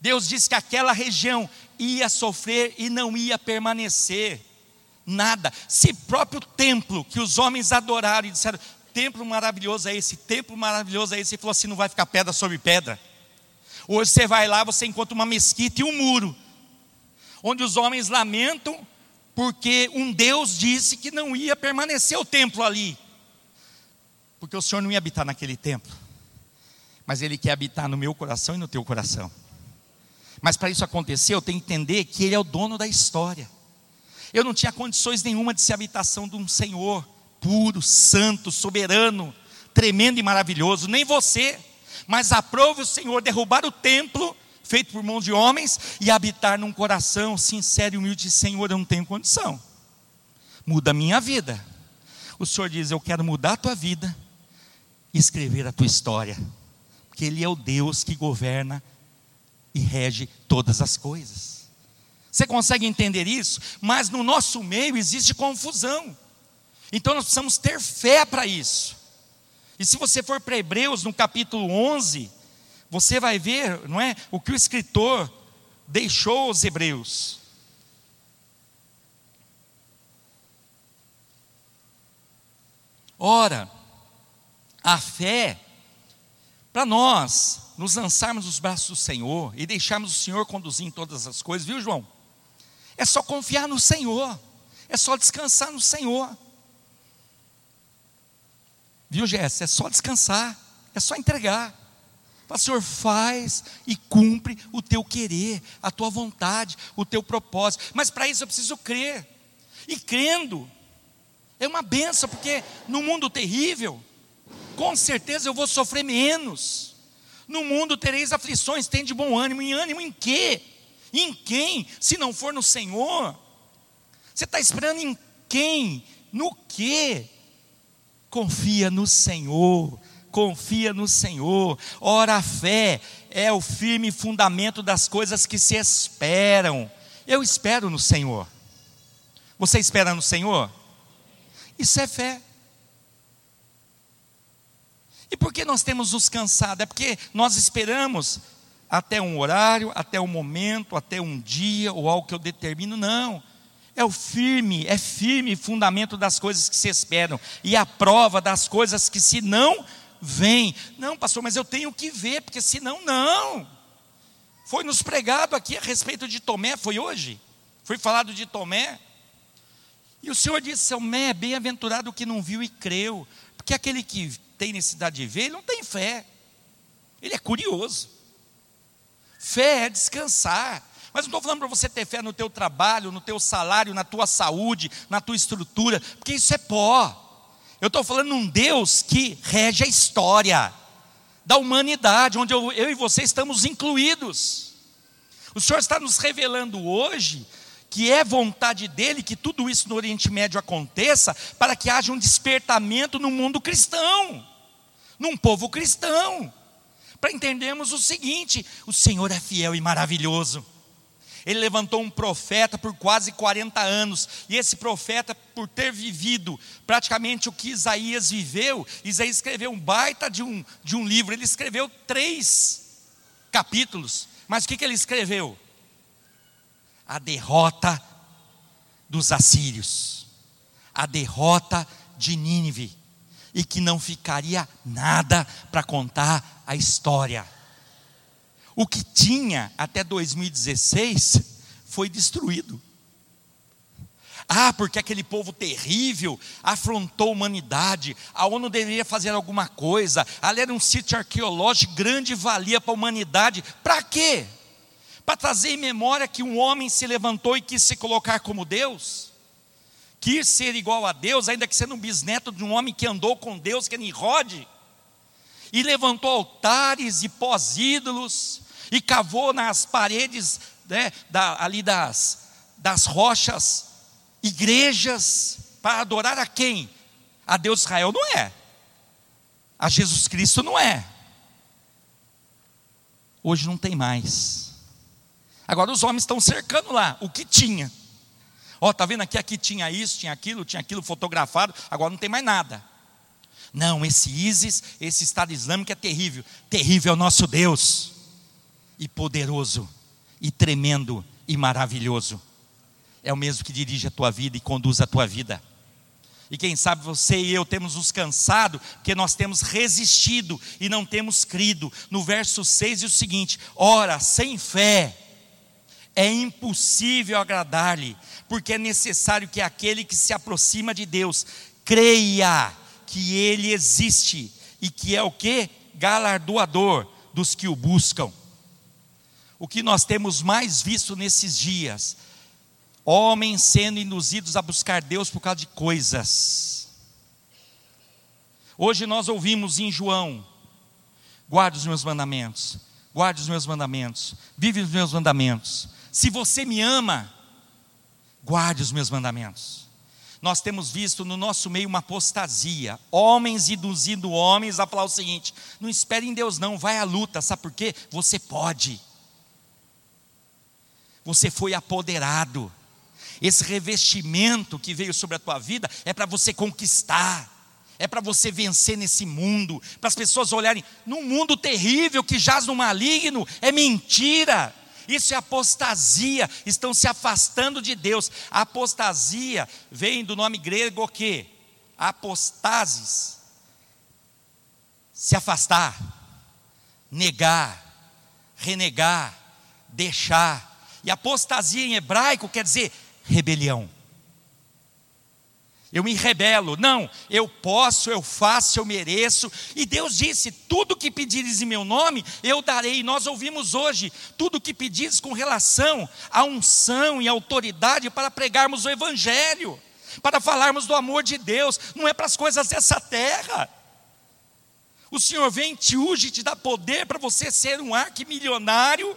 Deus disse que aquela região ia sofrer e não ia permanecer. Nada. Se próprio templo que os homens adoraram e disseram: templo maravilhoso é esse, templo maravilhoso é esse, e falou assim: não vai ficar pedra sobre pedra. Hoje você vai lá, você encontra uma mesquita e um muro, onde os homens lamentam porque um Deus disse que não ia permanecer o templo ali, porque o Senhor não ia habitar naquele templo, mas Ele quer habitar no meu coração e no teu coração. Mas para isso acontecer, eu tenho que entender que Ele é o dono da história. Eu não tinha condições nenhuma de ser habitação de um Senhor puro, santo, soberano, tremendo e maravilhoso, nem você. Mas aprove o Senhor derrubar o templo feito por mãos de homens, e habitar num coração sincero e humilde, Senhor, eu não tenho condição. Muda a minha vida. O Senhor diz: Eu quero mudar a tua vida e escrever a tua história, porque Ele é o Deus que governa e rege todas as coisas. Você consegue entender isso? Mas no nosso meio existe confusão. Então nós precisamos ter fé para isso. E se você for para Hebreus, no capítulo 11, você vai ver, não é, o que o escritor deixou aos hebreus. Ora, a fé, para nós nos lançarmos nos braços do Senhor e deixarmos o Senhor conduzir em todas as coisas, viu, João? É só confiar no Senhor, é só descansar no Senhor. Viu, Jéssica? É só descansar, é só entregar. Senhor, faz e cumpre o teu querer, a tua vontade, o teu propósito. Mas para isso eu preciso crer. E crendo, é uma benção, porque no mundo terrível, com certeza eu vou sofrer menos. No mundo tereis aflições, tem de bom ânimo. Em ânimo em quê? Em quem? Se não for no Senhor. Você está esperando em quem? No quê? Confia no Senhor confia no Senhor. Ora, a fé é o firme fundamento das coisas que se esperam. Eu espero no Senhor. Você espera no Senhor? Isso é fé. E por que nós temos nos cansado? É porque nós esperamos até um horário, até um momento, até um dia ou algo que eu determino. Não. É o firme, é firme fundamento das coisas que se esperam e a prova das coisas que se não vêm. Não, pastor, mas eu tenho que ver, porque senão não. Foi nos pregado aqui a respeito de Tomé, foi hoje? Foi falado de Tomé. E o Senhor disse: Tomé, bem-aventurado o que não viu e creu, porque aquele que tem necessidade de ver, ele não tem fé, ele é curioso. Fé é descansar. Mas não estou falando para você ter fé no teu trabalho, no teu salário, na tua saúde, na tua estrutura, porque isso é pó. Eu estou falando num Deus que rege a história da humanidade, onde eu, eu e você estamos incluídos. O Senhor está nos revelando hoje que é vontade dele que tudo isso no Oriente Médio aconteça, para que haja um despertamento no mundo cristão, num povo cristão, para entendermos o seguinte: o Senhor é fiel e maravilhoso. Ele levantou um profeta por quase 40 anos, e esse profeta, por ter vivido praticamente o que Isaías viveu, Isaías escreveu um baita de um, de um livro, ele escreveu três capítulos, mas o que, que ele escreveu? a derrota dos assírios, a derrota de Nínive, e que não ficaria nada para contar a história. O que tinha até 2016 foi destruído. Ah, porque aquele povo terrível afrontou a humanidade, a ONU deveria fazer alguma coisa, ali era um sítio arqueológico grande valia para a humanidade, para quê? para trazer em memória que um homem se levantou e quis se colocar como Deus, quis ser igual a Deus, ainda que sendo um bisneto de um homem que andou com Deus, que é Nimrod, e levantou altares e pós-ídolos, e cavou nas paredes né, da, ali das, das rochas, igrejas, para adorar a quem? A Deus Israel não é, a Jesus Cristo não é. Hoje não tem mais. Agora os homens estão cercando lá o que tinha. Ó, tá vendo aqui? Aqui tinha isso, tinha aquilo, tinha aquilo fotografado. Agora não tem mais nada. Não, esse ISIS, esse Estado Islâmico é terrível. Terrível é o nosso Deus. E poderoso, e tremendo, e maravilhoso. É o mesmo que dirige a tua vida e conduz a tua vida. E quem sabe você e eu temos nos cansado, porque nós temos resistido e não temos crido. No verso 6 diz o seguinte: ora, sem fé é impossível agradar-lhe, porque é necessário que aquele que se aproxima de Deus creia que ele existe e que é o que? Galardoador dos que o buscam. O que nós temos mais visto nesses dias, homens sendo induzidos a buscar Deus por causa de coisas. Hoje nós ouvimos em João: guarde os meus mandamentos, guarde os meus mandamentos, vive os meus mandamentos. Se você me ama, guarde os meus mandamentos. Nós temos visto no nosso meio uma apostasia, homens induzindo homens a falar o seguinte: não espere em Deus, não, vai à luta, sabe por quê? Você pode, você foi apoderado, esse revestimento que veio sobre a tua vida é para você conquistar, é para você vencer nesse mundo, para as pessoas olharem, num mundo terrível que jaz no maligno, é mentira. Isso é apostasia, estão se afastando de Deus. A apostasia vem do nome grego o quê? Apostasis. Se afastar, negar, renegar, deixar. E apostasia em hebraico quer dizer rebelião eu me rebelo. Não, eu posso, eu faço, eu mereço. E Deus disse: tudo que pedires em meu nome, eu darei. E nós ouvimos hoje tudo que pedires com relação à unção e autoridade para pregarmos o Evangelho, para falarmos do amor de Deus, não é para as coisas dessa terra. O Senhor vem, te unge, te dá poder para você ser um arquimilionário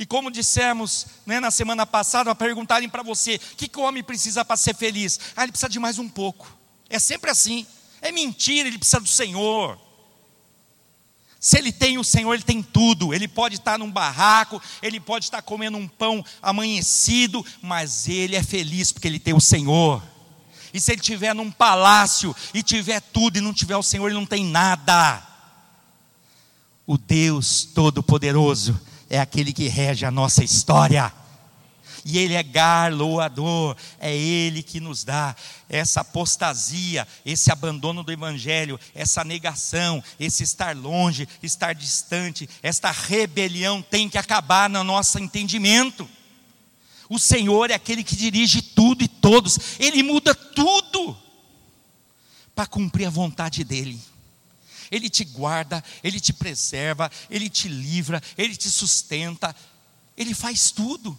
e como dissemos né, na semana passada, perguntarem para você: o que, que o homem precisa para ser feliz? Ah, ele precisa de mais um pouco. É sempre assim. É mentira, ele precisa do Senhor. Se ele tem o Senhor, ele tem tudo. Ele pode estar num barraco, ele pode estar comendo um pão amanhecido, mas ele é feliz porque ele tem o Senhor. E se ele estiver num palácio e tiver tudo e não tiver o Senhor, ele não tem nada. O Deus Todo-Poderoso é aquele que rege a nossa história e Ele é garloador, é Ele que nos dá essa apostasia, esse abandono do Evangelho, essa negação, esse estar longe, estar distante, esta rebelião tem que acabar no nosso entendimento. O Senhor é aquele que dirige tudo e todos, Ele muda tudo para cumprir a vontade dEle. Ele te guarda, Ele te preserva, Ele te livra, Ele te sustenta, Ele faz tudo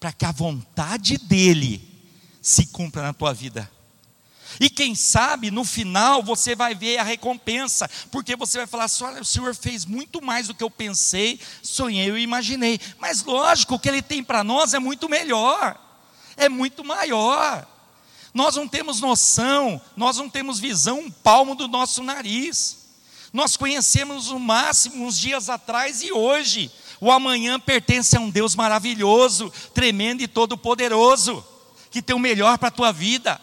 para que a vontade dEle se cumpra na tua vida. E quem sabe no final você vai ver a recompensa, porque você vai falar assim: olha, o Senhor fez muito mais do que eu pensei, sonhei e imaginei. Mas lógico, o que Ele tem para nós é muito melhor, é muito maior. Nós não temos noção, nós não temos visão um palmo do nosso nariz. Nós conhecemos o máximo uns dias atrás e hoje. O amanhã pertence a um Deus maravilhoso, tremendo e todo-poderoso, que tem o melhor para a tua vida.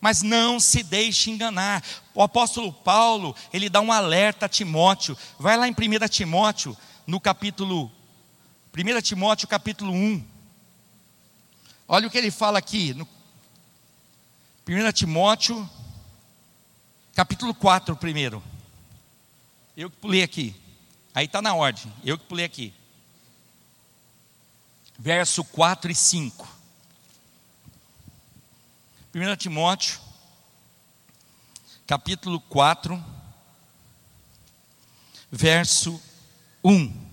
Mas não se deixe enganar. O apóstolo Paulo, ele dá um alerta a Timóteo. Vai lá em 1 Timóteo, no capítulo 1 Timóteo, capítulo 1. Olha o que ele fala aqui, no 1 Timóteo, capítulo 4, primeiro. Eu que pulei aqui. Aí está na ordem, eu que pulei aqui. Verso 4 e 5. 1 Timóteo, capítulo 4, verso 1.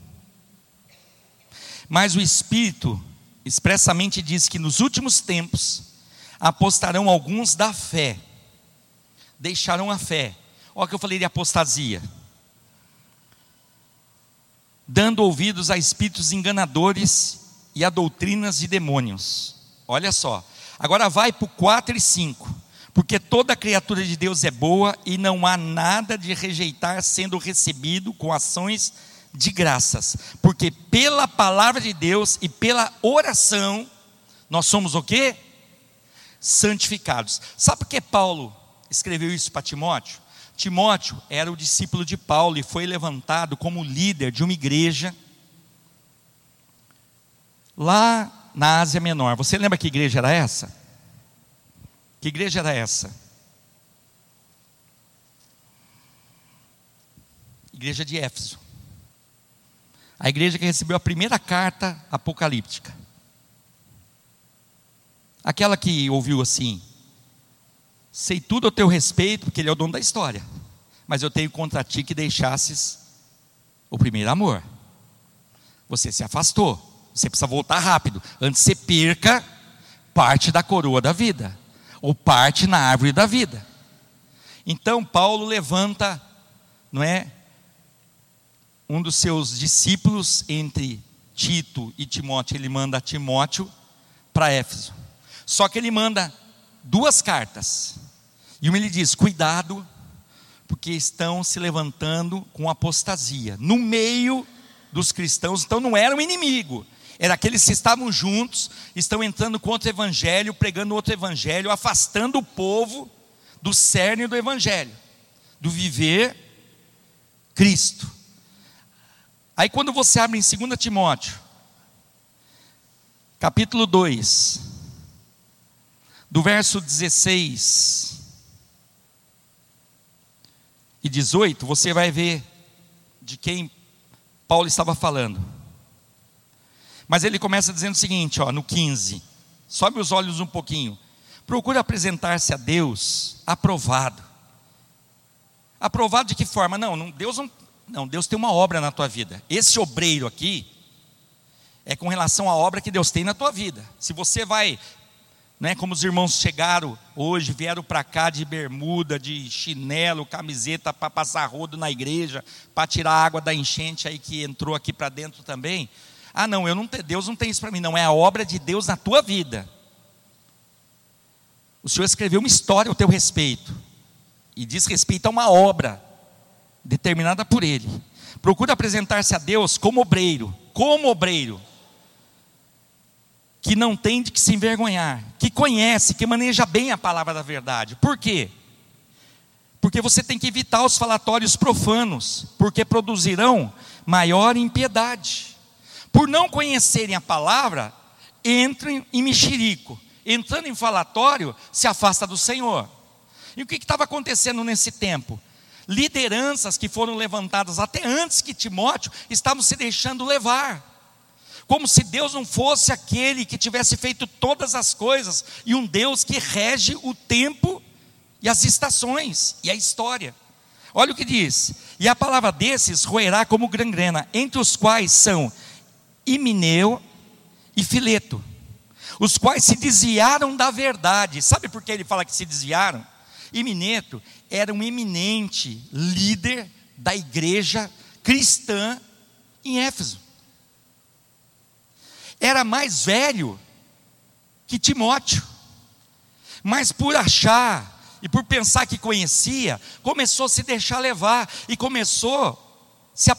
Mas o Espírito expressamente diz que nos últimos tempos apostarão alguns da fé, deixarão a fé. Olha o que eu falei de apostasia dando ouvidos a espíritos enganadores e a doutrinas de demônios. Olha só. Agora vai para o 4 e 5. Porque toda criatura de Deus é boa e não há nada de rejeitar sendo recebido com ações de graças. Porque pela palavra de Deus e pela oração, nós somos o quê? Santificados. Sabe por que Paulo escreveu isso para Timóteo? Timóteo era o discípulo de Paulo e foi levantado como líder de uma igreja lá na Ásia Menor. Você lembra que igreja era essa? Que igreja era essa? Igreja de Éfeso. A igreja que recebeu a primeira carta apocalíptica. Aquela que ouviu assim: sei tudo a teu respeito, porque Ele é o dono da história. Mas eu tenho contra ti que deixasses o primeiro amor. Você se afastou. Você precisa voltar rápido. Antes você perca parte da coroa da vida. Ou parte na árvore da vida. Então Paulo levanta, não é? Um dos seus discípulos entre Tito e Timóteo, ele manda Timóteo para Éfeso. Só que ele manda duas cartas. E uma ele diz: cuidado, porque estão se levantando com apostasia no meio dos cristãos. Então não era um inimigo, era aqueles que estavam juntos, estão entrando contra o evangelho, pregando outro evangelho, afastando o povo do cerne do evangelho, do viver Cristo. Aí quando você abre em 2 Timóteo, capítulo 2, do verso 16 e 18, você vai ver de quem Paulo estava falando. Mas ele começa dizendo o seguinte, ó, no 15: sobe os olhos um pouquinho. Procure apresentar-se a Deus aprovado. Aprovado de que forma? Não, não, Deus não, não, Deus tem uma obra na tua vida. Esse obreiro aqui é com relação à obra que Deus tem na tua vida. Se você vai né, como os irmãos chegaram hoje, vieram para cá de bermuda, de chinelo, camiseta para passar rodo na igreja, para tirar a água da enchente aí que entrou aqui para dentro também. Ah, não, eu não Deus não tem isso para mim, não, é a obra de Deus na tua vida. O Senhor escreveu uma história ao teu respeito, e diz respeito a uma obra determinada por Ele. Procura apresentar-se a Deus como obreiro, como obreiro que não tem de que se envergonhar, que conhece, que maneja bem a palavra da verdade. Por quê? Porque você tem que evitar os falatórios profanos, porque produzirão maior impiedade. Por não conhecerem a palavra, entram em mexerico. Entrando em falatório, se afasta do Senhor. E o que estava acontecendo nesse tempo? Lideranças que foram levantadas até antes que Timóteo estavam se deixando levar. Como se Deus não fosse aquele que tivesse feito todas as coisas e um Deus que rege o tempo e as estações e a história. Olha o que diz: e a palavra desses roerá como gangrena, entre os quais são Imineu e Fileto, os quais se desviaram da verdade. Sabe por que ele fala que se desviaram? Imineto era um eminente líder da igreja cristã em Éfeso. Era mais velho que Timóteo, mas por achar e por pensar que conhecia, começou a se deixar levar e começou a se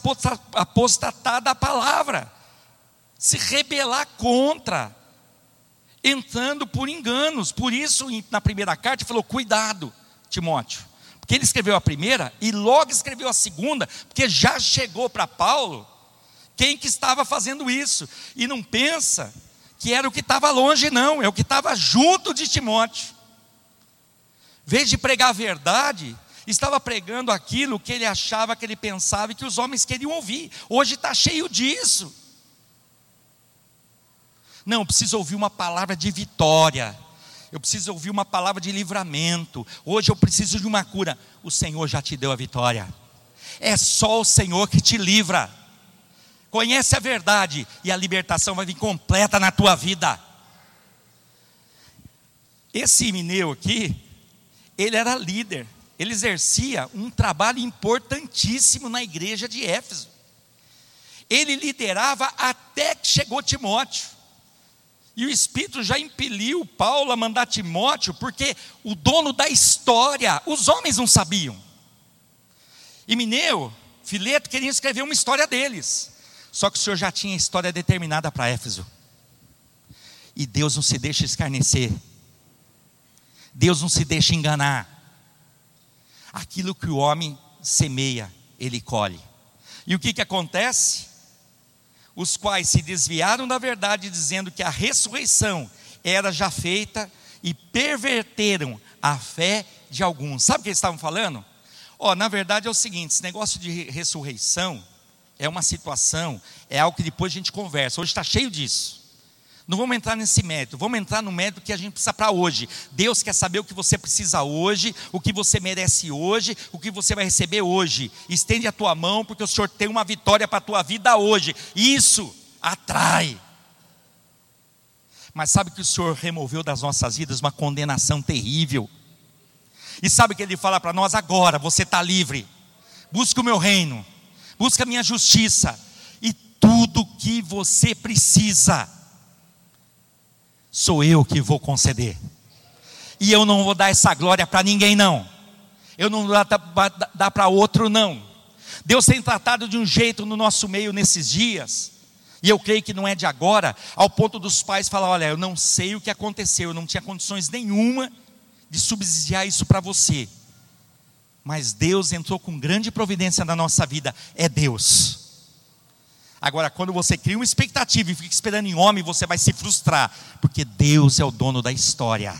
apostatar da palavra, se rebelar contra, entrando por enganos. Por isso, na primeira carta, ele falou: cuidado, Timóteo. Porque ele escreveu a primeira e logo escreveu a segunda, porque já chegou para Paulo quem que estava fazendo isso. E não pensa que era o que estava longe, não, é o que estava junto de Timóteo vez de pregar a verdade, estava pregando aquilo que ele achava, que ele pensava e que os homens queriam ouvir. Hoje está cheio disso. Não, eu preciso ouvir uma palavra de vitória. Eu preciso ouvir uma palavra de livramento. Hoje eu preciso de uma cura. O Senhor já te deu a vitória. É só o Senhor que te livra. Conhece a verdade e a libertação vai vir completa na tua vida. Esse Mineu aqui, ele era líder, ele exercia um trabalho importantíssimo na igreja de Éfeso. Ele liderava até que chegou Timóteo. E o Espírito já impeliu Paulo a mandar Timóteo, porque o dono da história, os homens não sabiam. E Mineu, Fileto, queriam escrever uma história deles. Só que o Senhor já tinha a história determinada para Éfeso. E Deus não se deixa escarnecer. Deus não se deixa enganar. Aquilo que o homem semeia, ele colhe. E o que, que acontece? Os quais se desviaram da verdade, dizendo que a ressurreição era já feita e perverteram a fé de alguns. Sabe o que eles estavam falando? Ó, oh, na verdade é o seguinte: esse negócio de ressurreição é uma situação, é algo que depois a gente conversa. Hoje está cheio disso. Não vamos entrar nesse mérito, vamos entrar no mérito que a gente precisa para hoje. Deus quer saber o que você precisa hoje, o que você merece hoje, o que você vai receber hoje. Estende a tua mão, porque o Senhor tem uma vitória para a tua vida hoje. Isso atrai. Mas sabe que o Senhor removeu das nossas vidas uma condenação terrível. E sabe que Ele fala para nós agora: você está livre. Busca o meu reino, busca a minha justiça, e tudo que você precisa sou eu que vou conceder. E eu não vou dar essa glória para ninguém, não. Eu não vou dar, para outro, não. Deus tem tratado de um jeito no nosso meio nesses dias, e eu creio que não é de agora, ao ponto dos pais falar: olha, eu não sei o que aconteceu, eu não tinha condições nenhuma de subsidiar isso para você. Mas Deus entrou com grande providência na nossa vida, é Deus. Agora, quando você cria uma expectativa e fica esperando em homem, você vai se frustrar, porque Deus é o dono da história,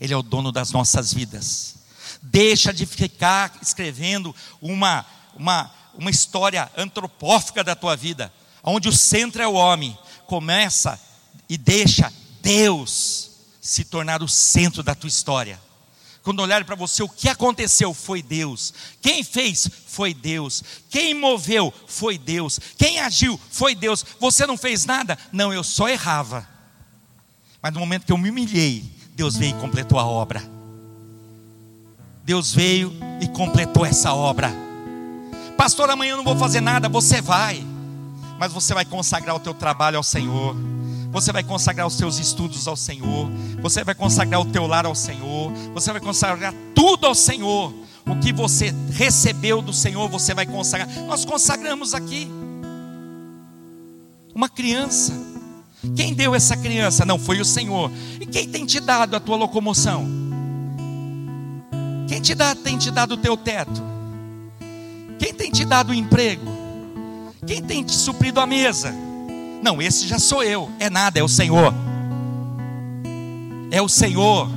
Ele é o dono das nossas vidas. Deixa de ficar escrevendo uma, uma, uma história antropófica da tua vida, onde o centro é o homem. Começa e deixa Deus se tornar o centro da tua história. Quando olharem para você, o que aconteceu foi Deus. Quem fez foi Deus. Quem moveu foi Deus. Quem agiu foi Deus. Você não fez nada? Não, eu só errava. Mas no momento que eu me humilhei, Deus veio e completou a obra. Deus veio e completou essa obra. Pastor, amanhã eu não vou fazer nada. Você vai, mas você vai consagrar o teu trabalho ao Senhor você vai consagrar os seus estudos ao Senhor, você vai consagrar o teu lar ao Senhor, você vai consagrar tudo ao Senhor. O que você recebeu do Senhor, você vai consagrar. Nós consagramos aqui uma criança. Quem deu essa criança? Não, foi o Senhor. E quem tem te dado a tua locomoção? Quem te dá, tem te dado o teu teto? Quem tem te dado o emprego? Quem tem te suprido a mesa? Não, esse já sou eu. É nada, é o Senhor. É o Senhor.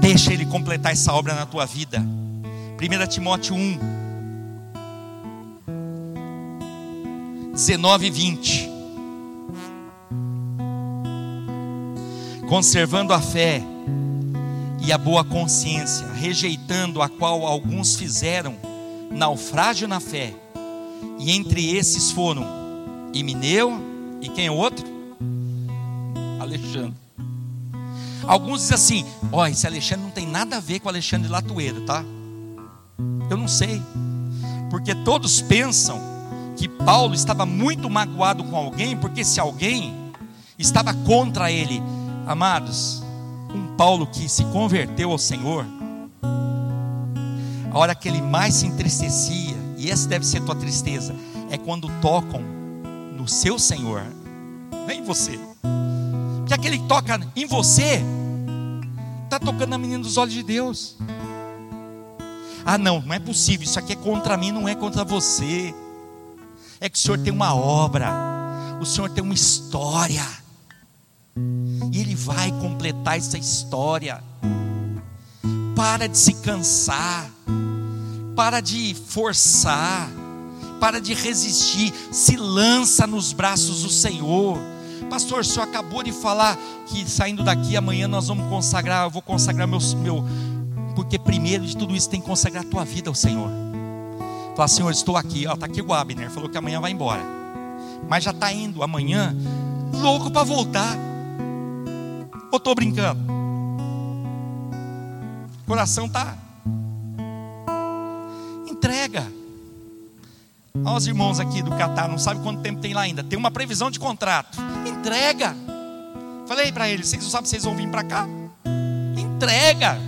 Deixa Ele completar essa obra na tua vida. 1 Timóteo 1, 19 e 20. Conservando a fé e a boa consciência, rejeitando a qual alguns fizeram naufrágio na fé, e entre esses foram Imineu e quem é o outro? Alexandre. Alguns dizem assim: ó, esse Alexandre não tem nada a ver com Alexandre Latueiro, tá? Eu não sei, porque todos pensam que Paulo estava muito magoado com alguém, porque se alguém estava contra ele, amados, um Paulo que se converteu ao Senhor, a hora que ele mais se entristecia, e essa deve ser tua tristeza, é quando tocam no seu Senhor, nem em você, porque aquele que toca em você, está tocando na menina dos olhos de Deus. Ah, não, não é possível, isso aqui é contra mim, não é contra você. É que o Senhor tem uma obra, o Senhor tem uma história, e Ele vai completar essa história. Para de se cansar, para de forçar, para de resistir, se lança nos braços do Senhor. Pastor, o senhor acabou de falar que saindo daqui amanhã nós vamos consagrar, eu vou consagrar meu, porque primeiro de tudo isso tem que consagrar a tua vida ao Senhor. Fala, Senhor, estou aqui. Ó, tá aqui o Abner. Falou que amanhã vai embora. Mas já está indo amanhã, louco para voltar. Ou estou brincando? O coração tá. Olha os irmãos aqui do Catar, não sabe quanto tempo tem lá ainda. Tem uma previsão de contrato. Entrega. Falei para eles, vocês não sabem se vocês vão vir para cá? Entrega.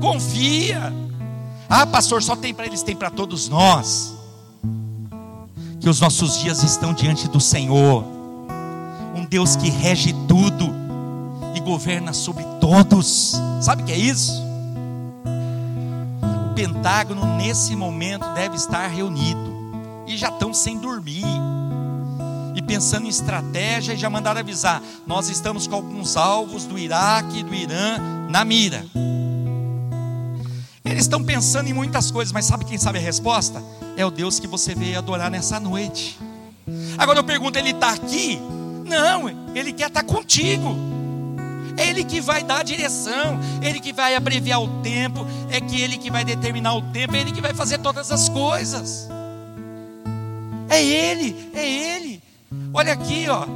Confia. Ah, pastor, só tem para eles, tem para todos nós. Que os nossos dias estão diante do Senhor, um Deus que rege tudo e governa sobre todos. Sabe o que é isso? O Pentágono nesse momento deve estar reunido e já estão sem dormir e pensando em estratégia e já mandaram avisar: nós estamos com alguns alvos do Iraque e do Irã na mira. Eles estão pensando em muitas coisas, mas sabe quem sabe a resposta? É o Deus que você veio adorar nessa noite. Agora eu pergunto, ele está aqui? Não, ele quer estar tá contigo. É Ele que vai dar a direção, Ele que vai abreviar o tempo, é que Ele que vai determinar o tempo, é Ele que vai fazer todas as coisas. É Ele, é Ele. Olha aqui, ó.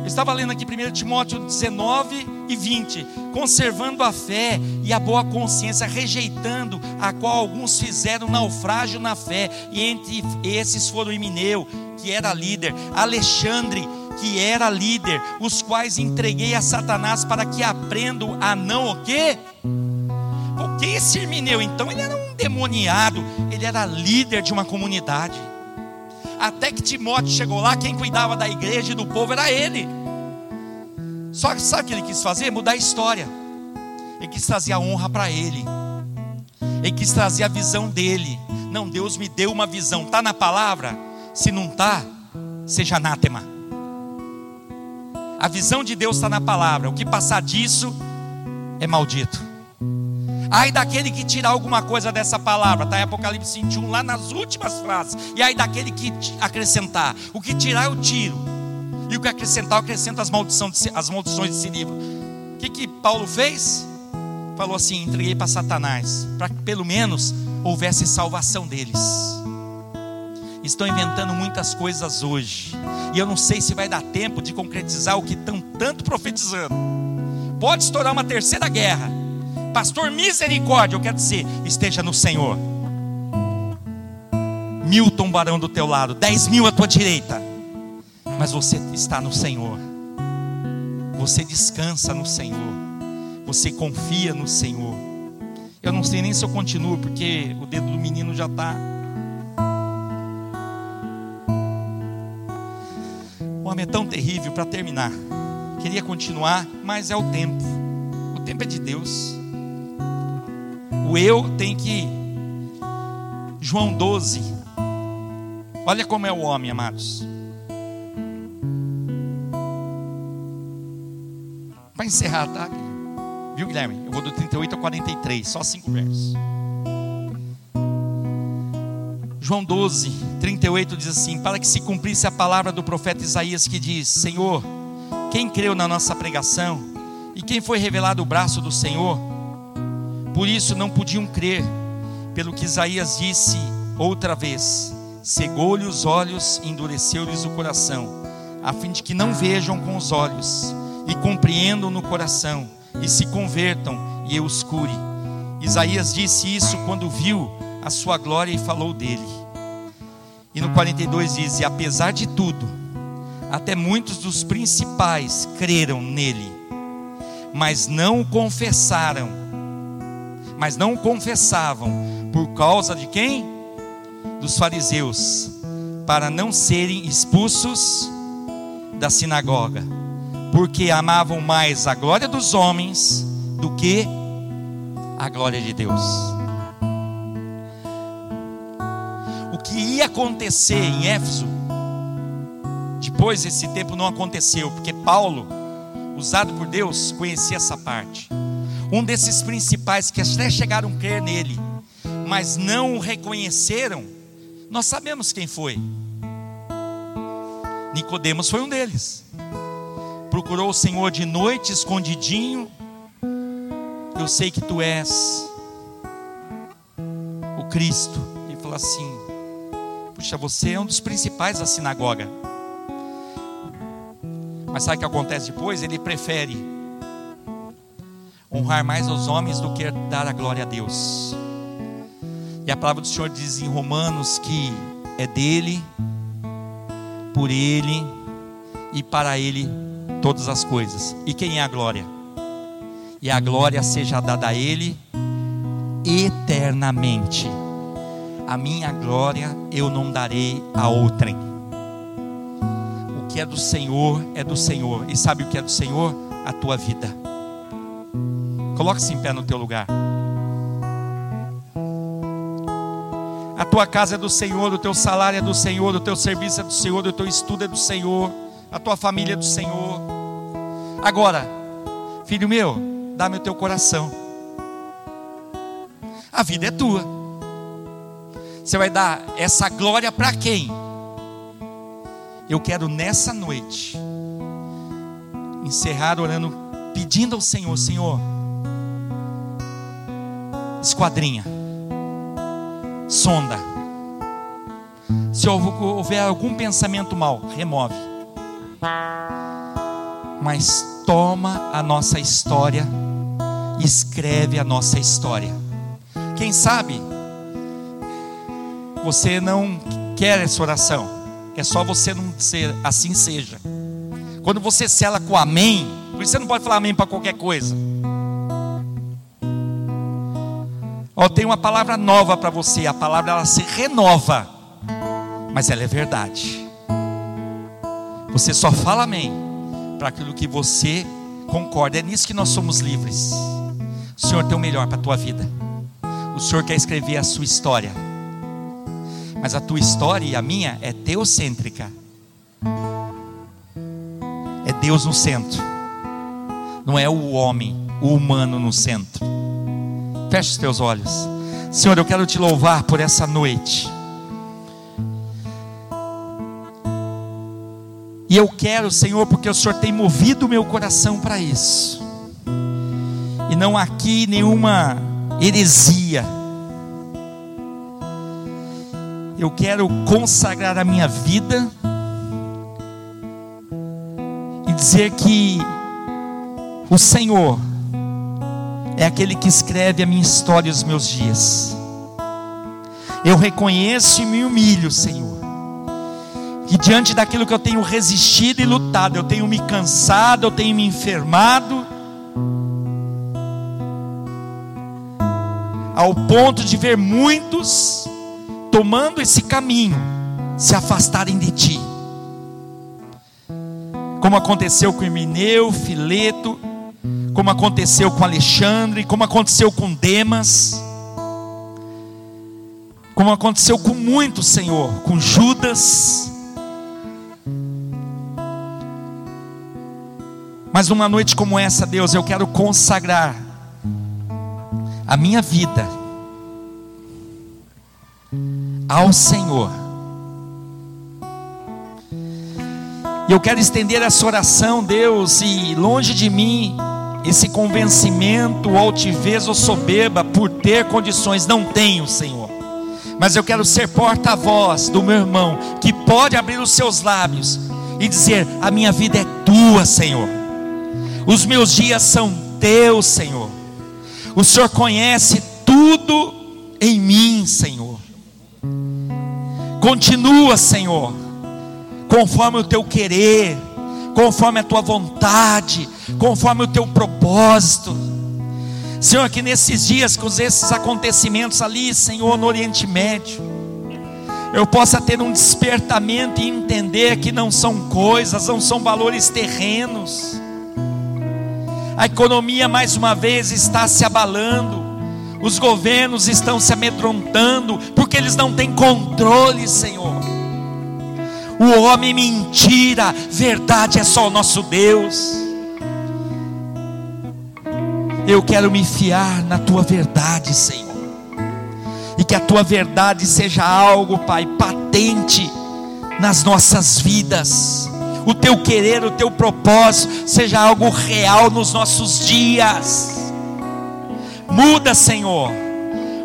Eu estava lendo aqui 1 Timóteo 19 e 20, conservando a fé e a boa consciência, rejeitando a qual alguns fizeram naufrágio na fé, e entre esses foram Emineu, que era líder, Alexandre, que era líder, os quais entreguei a Satanás para que aprendam a não o quê? O que esse Emineu? Então ele era um demoniado, ele era líder de uma comunidade. Até que Timóteo chegou lá, quem cuidava da igreja e do povo era ele. Só que sabe o que ele quis fazer? Mudar a história. Ele quis trazer a honra para ele. Ele quis trazer a visão dele. Não, Deus me deu uma visão. Está na palavra? Se não está, seja anátema. A visão de Deus está na palavra. O que passar disso é maldito. Ai daquele que tirar alguma coisa dessa palavra, está em Apocalipse 21, lá nas últimas frases. E ai daquele que acrescentar. O que tirar, eu tiro. E o que acrescentar, eu acrescento as maldições, as maldições desse livro. O que, que Paulo fez? Falou assim: entreguei para Satanás, para que pelo menos houvesse salvação deles. Estão inventando muitas coisas hoje, e eu não sei se vai dar tempo de concretizar o que estão tanto profetizando. Pode estourar uma terceira guerra, Pastor, misericórdia, eu quero dizer, esteja no Senhor. Mil tombarão do teu lado, dez mil à tua direita, mas você está no Senhor. Você descansa no Senhor. Você confia no Senhor. Eu não sei nem se eu continuo, porque o dedo do menino já está. homem é tão terrível para terminar. Queria continuar, mas é o tempo. O tempo é de Deus. O eu tem que. João 12. Olha como é o homem, amados. Para encerrar, tá? Viu, Guilherme? Eu vou do 38 ao 43, só cinco versos. João 12, 38 diz assim: Para que se cumprisse a palavra do profeta Isaías que diz: Senhor, quem creu na nossa pregação e quem foi revelado o braço do Senhor? Por isso não podiam crer, pelo que Isaías disse outra vez: cegou-lhe os olhos e endureceu-lhes o coração, a fim de que não vejam com os olhos e compreendam no coração e se convertam e eu os cure. Isaías disse isso quando viu a sua glória e falou dele. E no 42 diz: E apesar de tudo, até muitos dos principais creram nele, mas não o confessaram, mas não o confessavam, por causa de quem? Dos fariseus, para não serem expulsos da sinagoga, porque amavam mais a glória dos homens do que a glória de Deus. que ia acontecer em Éfeso, depois esse tempo não aconteceu, porque Paulo, usado por Deus, conhecia essa parte. Um desses principais que até chegaram a crer nele, mas não o reconheceram, nós sabemos quem foi. Nicodemos foi um deles. Procurou o Senhor de noite, escondidinho. Eu sei que tu és o Cristo. E falou assim: Puxa, você é um dos principais da sinagoga. Mas sabe o que acontece depois? Ele prefere honrar mais os homens do que dar a glória a Deus. E a palavra do Senhor diz em Romanos que é dele, por ele e para ele todas as coisas. E quem é a glória? E a glória seja dada a ele eternamente a minha glória eu não darei a outrem. O que é do Senhor é do Senhor. E sabe o que é do Senhor? A tua vida. Coloque-se em pé no teu lugar. A tua casa é do Senhor, o teu salário é do Senhor, o teu serviço é do Senhor, o teu estudo é do Senhor, a tua família é do Senhor. Agora, filho meu, dá-me o teu coração. A vida é tua. Você vai dar essa glória para quem? Eu quero nessa noite encerrar orando, pedindo ao Senhor, Senhor, esquadrinha, sonda. Se houver algum pensamento mal, remove. Mas toma a nossa história, escreve a nossa história. Quem sabe você não quer essa oração. É só você não ser assim seja. Quando você sela com amém, por isso você não pode falar amém para qualquer coisa. Ó, tem uma palavra nova para você. A palavra ela se renova, mas ela é verdade. Você só fala amém para aquilo que você concorda. É nisso que nós somos livres. O Senhor tem o melhor para a tua vida. O Senhor quer escrever a sua história mas a tua história e a minha é teocêntrica. É Deus no centro, não é o homem, o humano no centro. Feche os teus olhos, Senhor. Eu quero te louvar por essa noite. E eu quero, Senhor, porque o Senhor tem movido o meu coração para isso. E não aqui nenhuma heresia eu quero consagrar a minha vida e dizer que o Senhor é aquele que escreve a minha história e os meus dias. Eu reconheço e me humilho, Senhor. Que diante daquilo que eu tenho resistido e lutado, eu tenho me cansado, eu tenho me enfermado, ao ponto de ver muitos tomando esse caminho, se afastarem de ti. como aconteceu com Emineu, Fileto, como aconteceu com Alexandre, como aconteceu com Demas, como aconteceu com muitos, Senhor, com Judas. Mas numa noite como essa, Deus, eu quero consagrar a minha vida ao Senhor. E eu quero estender essa oração, Deus, e longe de mim esse convencimento, altivez ou soberba por ter condições, não tenho, Senhor. Mas eu quero ser porta-voz do meu irmão, que pode abrir os seus lábios e dizer: A minha vida é tua, Senhor. Os meus dias são teus, Senhor. O Senhor conhece tudo em mim, Senhor. Continua, Senhor, conforme o teu querer, conforme a tua vontade, conforme o teu propósito. Senhor, que nesses dias, com esses acontecimentos ali, Senhor, no Oriente Médio, eu possa ter um despertamento e entender que não são coisas, não são valores terrenos, a economia mais uma vez está se abalando, os governos estão se amedrontando, porque eles não têm controle, Senhor. O homem mentira, verdade é só o nosso Deus. Eu quero me fiar na tua verdade, Senhor. E que a tua verdade seja algo, Pai, patente nas nossas vidas o teu querer, o teu propósito seja algo real nos nossos dias. Muda, Senhor,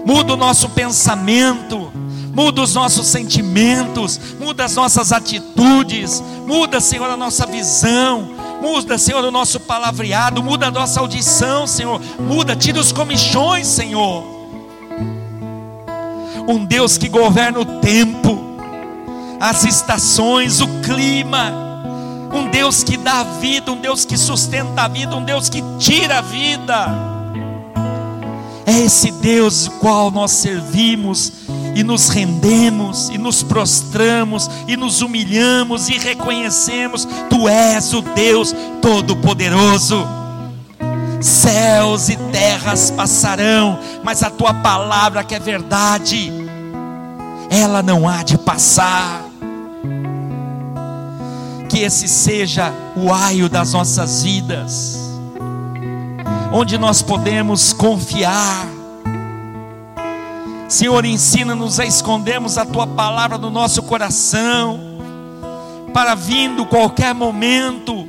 muda o nosso pensamento, muda os nossos sentimentos, muda as nossas atitudes, muda, Senhor, a nossa visão, muda, Senhor, o nosso palavreado, muda a nossa audição, Senhor, muda, tira os comichões, Senhor. Um Deus que governa o tempo, as estações, o clima, um Deus que dá vida, um Deus que sustenta a vida, um Deus que tira a vida. É esse Deus qual nós servimos e nos rendemos e nos prostramos e nos humilhamos e reconhecemos: Tu és o Deus Todo-Poderoso. Céus e terras passarão, mas a tua palavra que é verdade, ela não há de passar que esse seja o aio das nossas vidas, onde nós podemos confiar. Senhor, ensina-nos a escondermos a tua palavra no nosso coração, para vindo qualquer momento,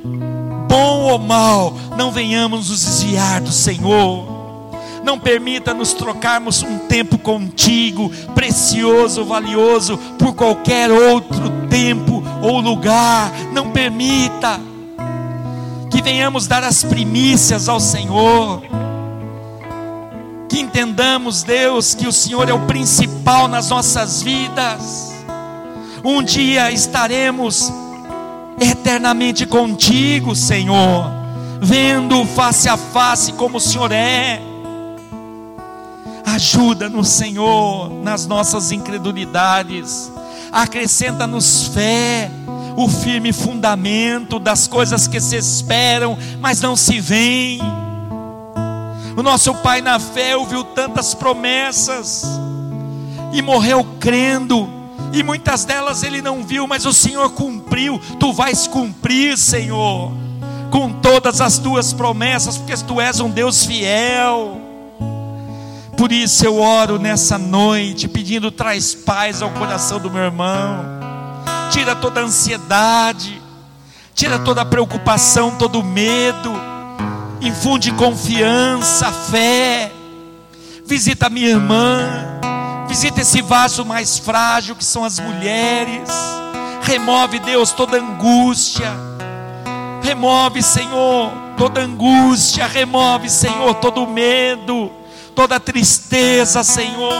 bom ou mal, não venhamos nos desviar do Senhor. Não permita nos trocarmos um tempo contigo, precioso, valioso, por qualquer outro tempo ou lugar. Não permita que venhamos dar as primícias ao Senhor. Que entendamos, Deus, que o Senhor é o principal nas nossas vidas. Um dia estaremos eternamente contigo, Senhor, vendo face a face como o Senhor é Ajuda-nos, Senhor, nas nossas incredulidades. Acrescenta-nos fé, o firme fundamento das coisas que se esperam, mas não se veem. O nosso pai na fé ouviu tantas promessas e morreu crendo, e muitas delas ele não viu, mas o Senhor cumpriu. Tu vais cumprir, Senhor, com todas as tuas promessas, porque tu és um Deus fiel. Por isso eu oro nessa noite, pedindo: traz paz ao coração do meu irmão, tira toda a ansiedade, tira toda a preocupação, todo o medo, infunde confiança, fé. Visita minha irmã, visita esse vaso mais frágil que são as mulheres. Remove, Deus, toda angústia. Remove, Senhor, toda angústia. Remove, Senhor, todo medo toda tristeza, Senhor,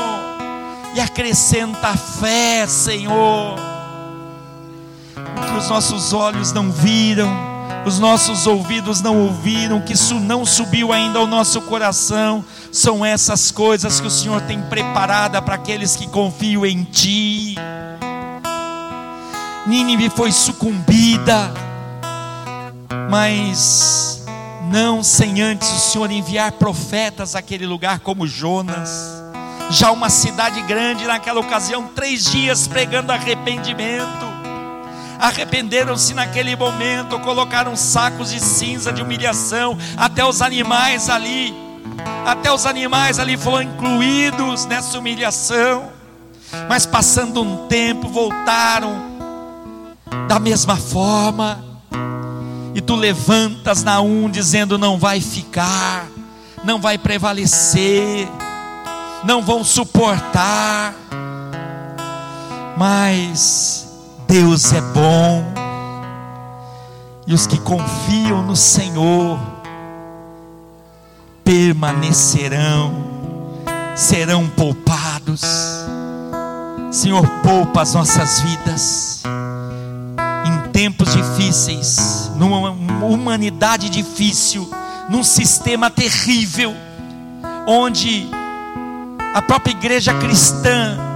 e acrescenta fé, Senhor. Que os nossos olhos não viram, os nossos ouvidos não ouviram, que isso não subiu ainda ao nosso coração, são essas coisas que o Senhor tem preparada para aqueles que confiam em Ti. Nínive foi sucumbida, Mas não sem antes o Senhor enviar profetas àquele lugar como Jonas. Já uma cidade grande naquela ocasião, três dias pregando arrependimento. Arrependeram-se naquele momento, colocaram sacos de cinza de humilhação, até os animais ali, até os animais ali foram incluídos nessa humilhação. Mas passando um tempo, voltaram da mesma forma e tu levantas na um dizendo: não vai ficar, não vai prevalecer, não vão suportar. Mas Deus é bom, e os que confiam no Senhor permanecerão, serão poupados. Senhor, poupa as nossas vidas tempos difíceis, numa humanidade difícil, num sistema terrível, onde a própria igreja cristã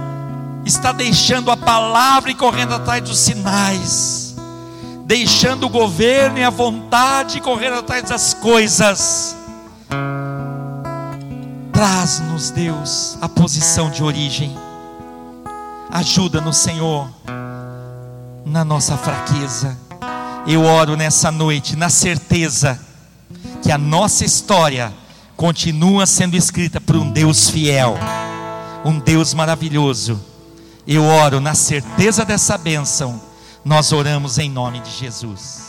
está deixando a palavra e correndo atrás dos sinais, deixando o governo e a vontade e correndo atrás das coisas. Traz-nos, Deus, a posição de origem. Ajuda-nos, Senhor na nossa fraqueza. Eu oro nessa noite na certeza que a nossa história continua sendo escrita por um Deus fiel, um Deus maravilhoso. Eu oro na certeza dessa bênção. Nós oramos em nome de Jesus.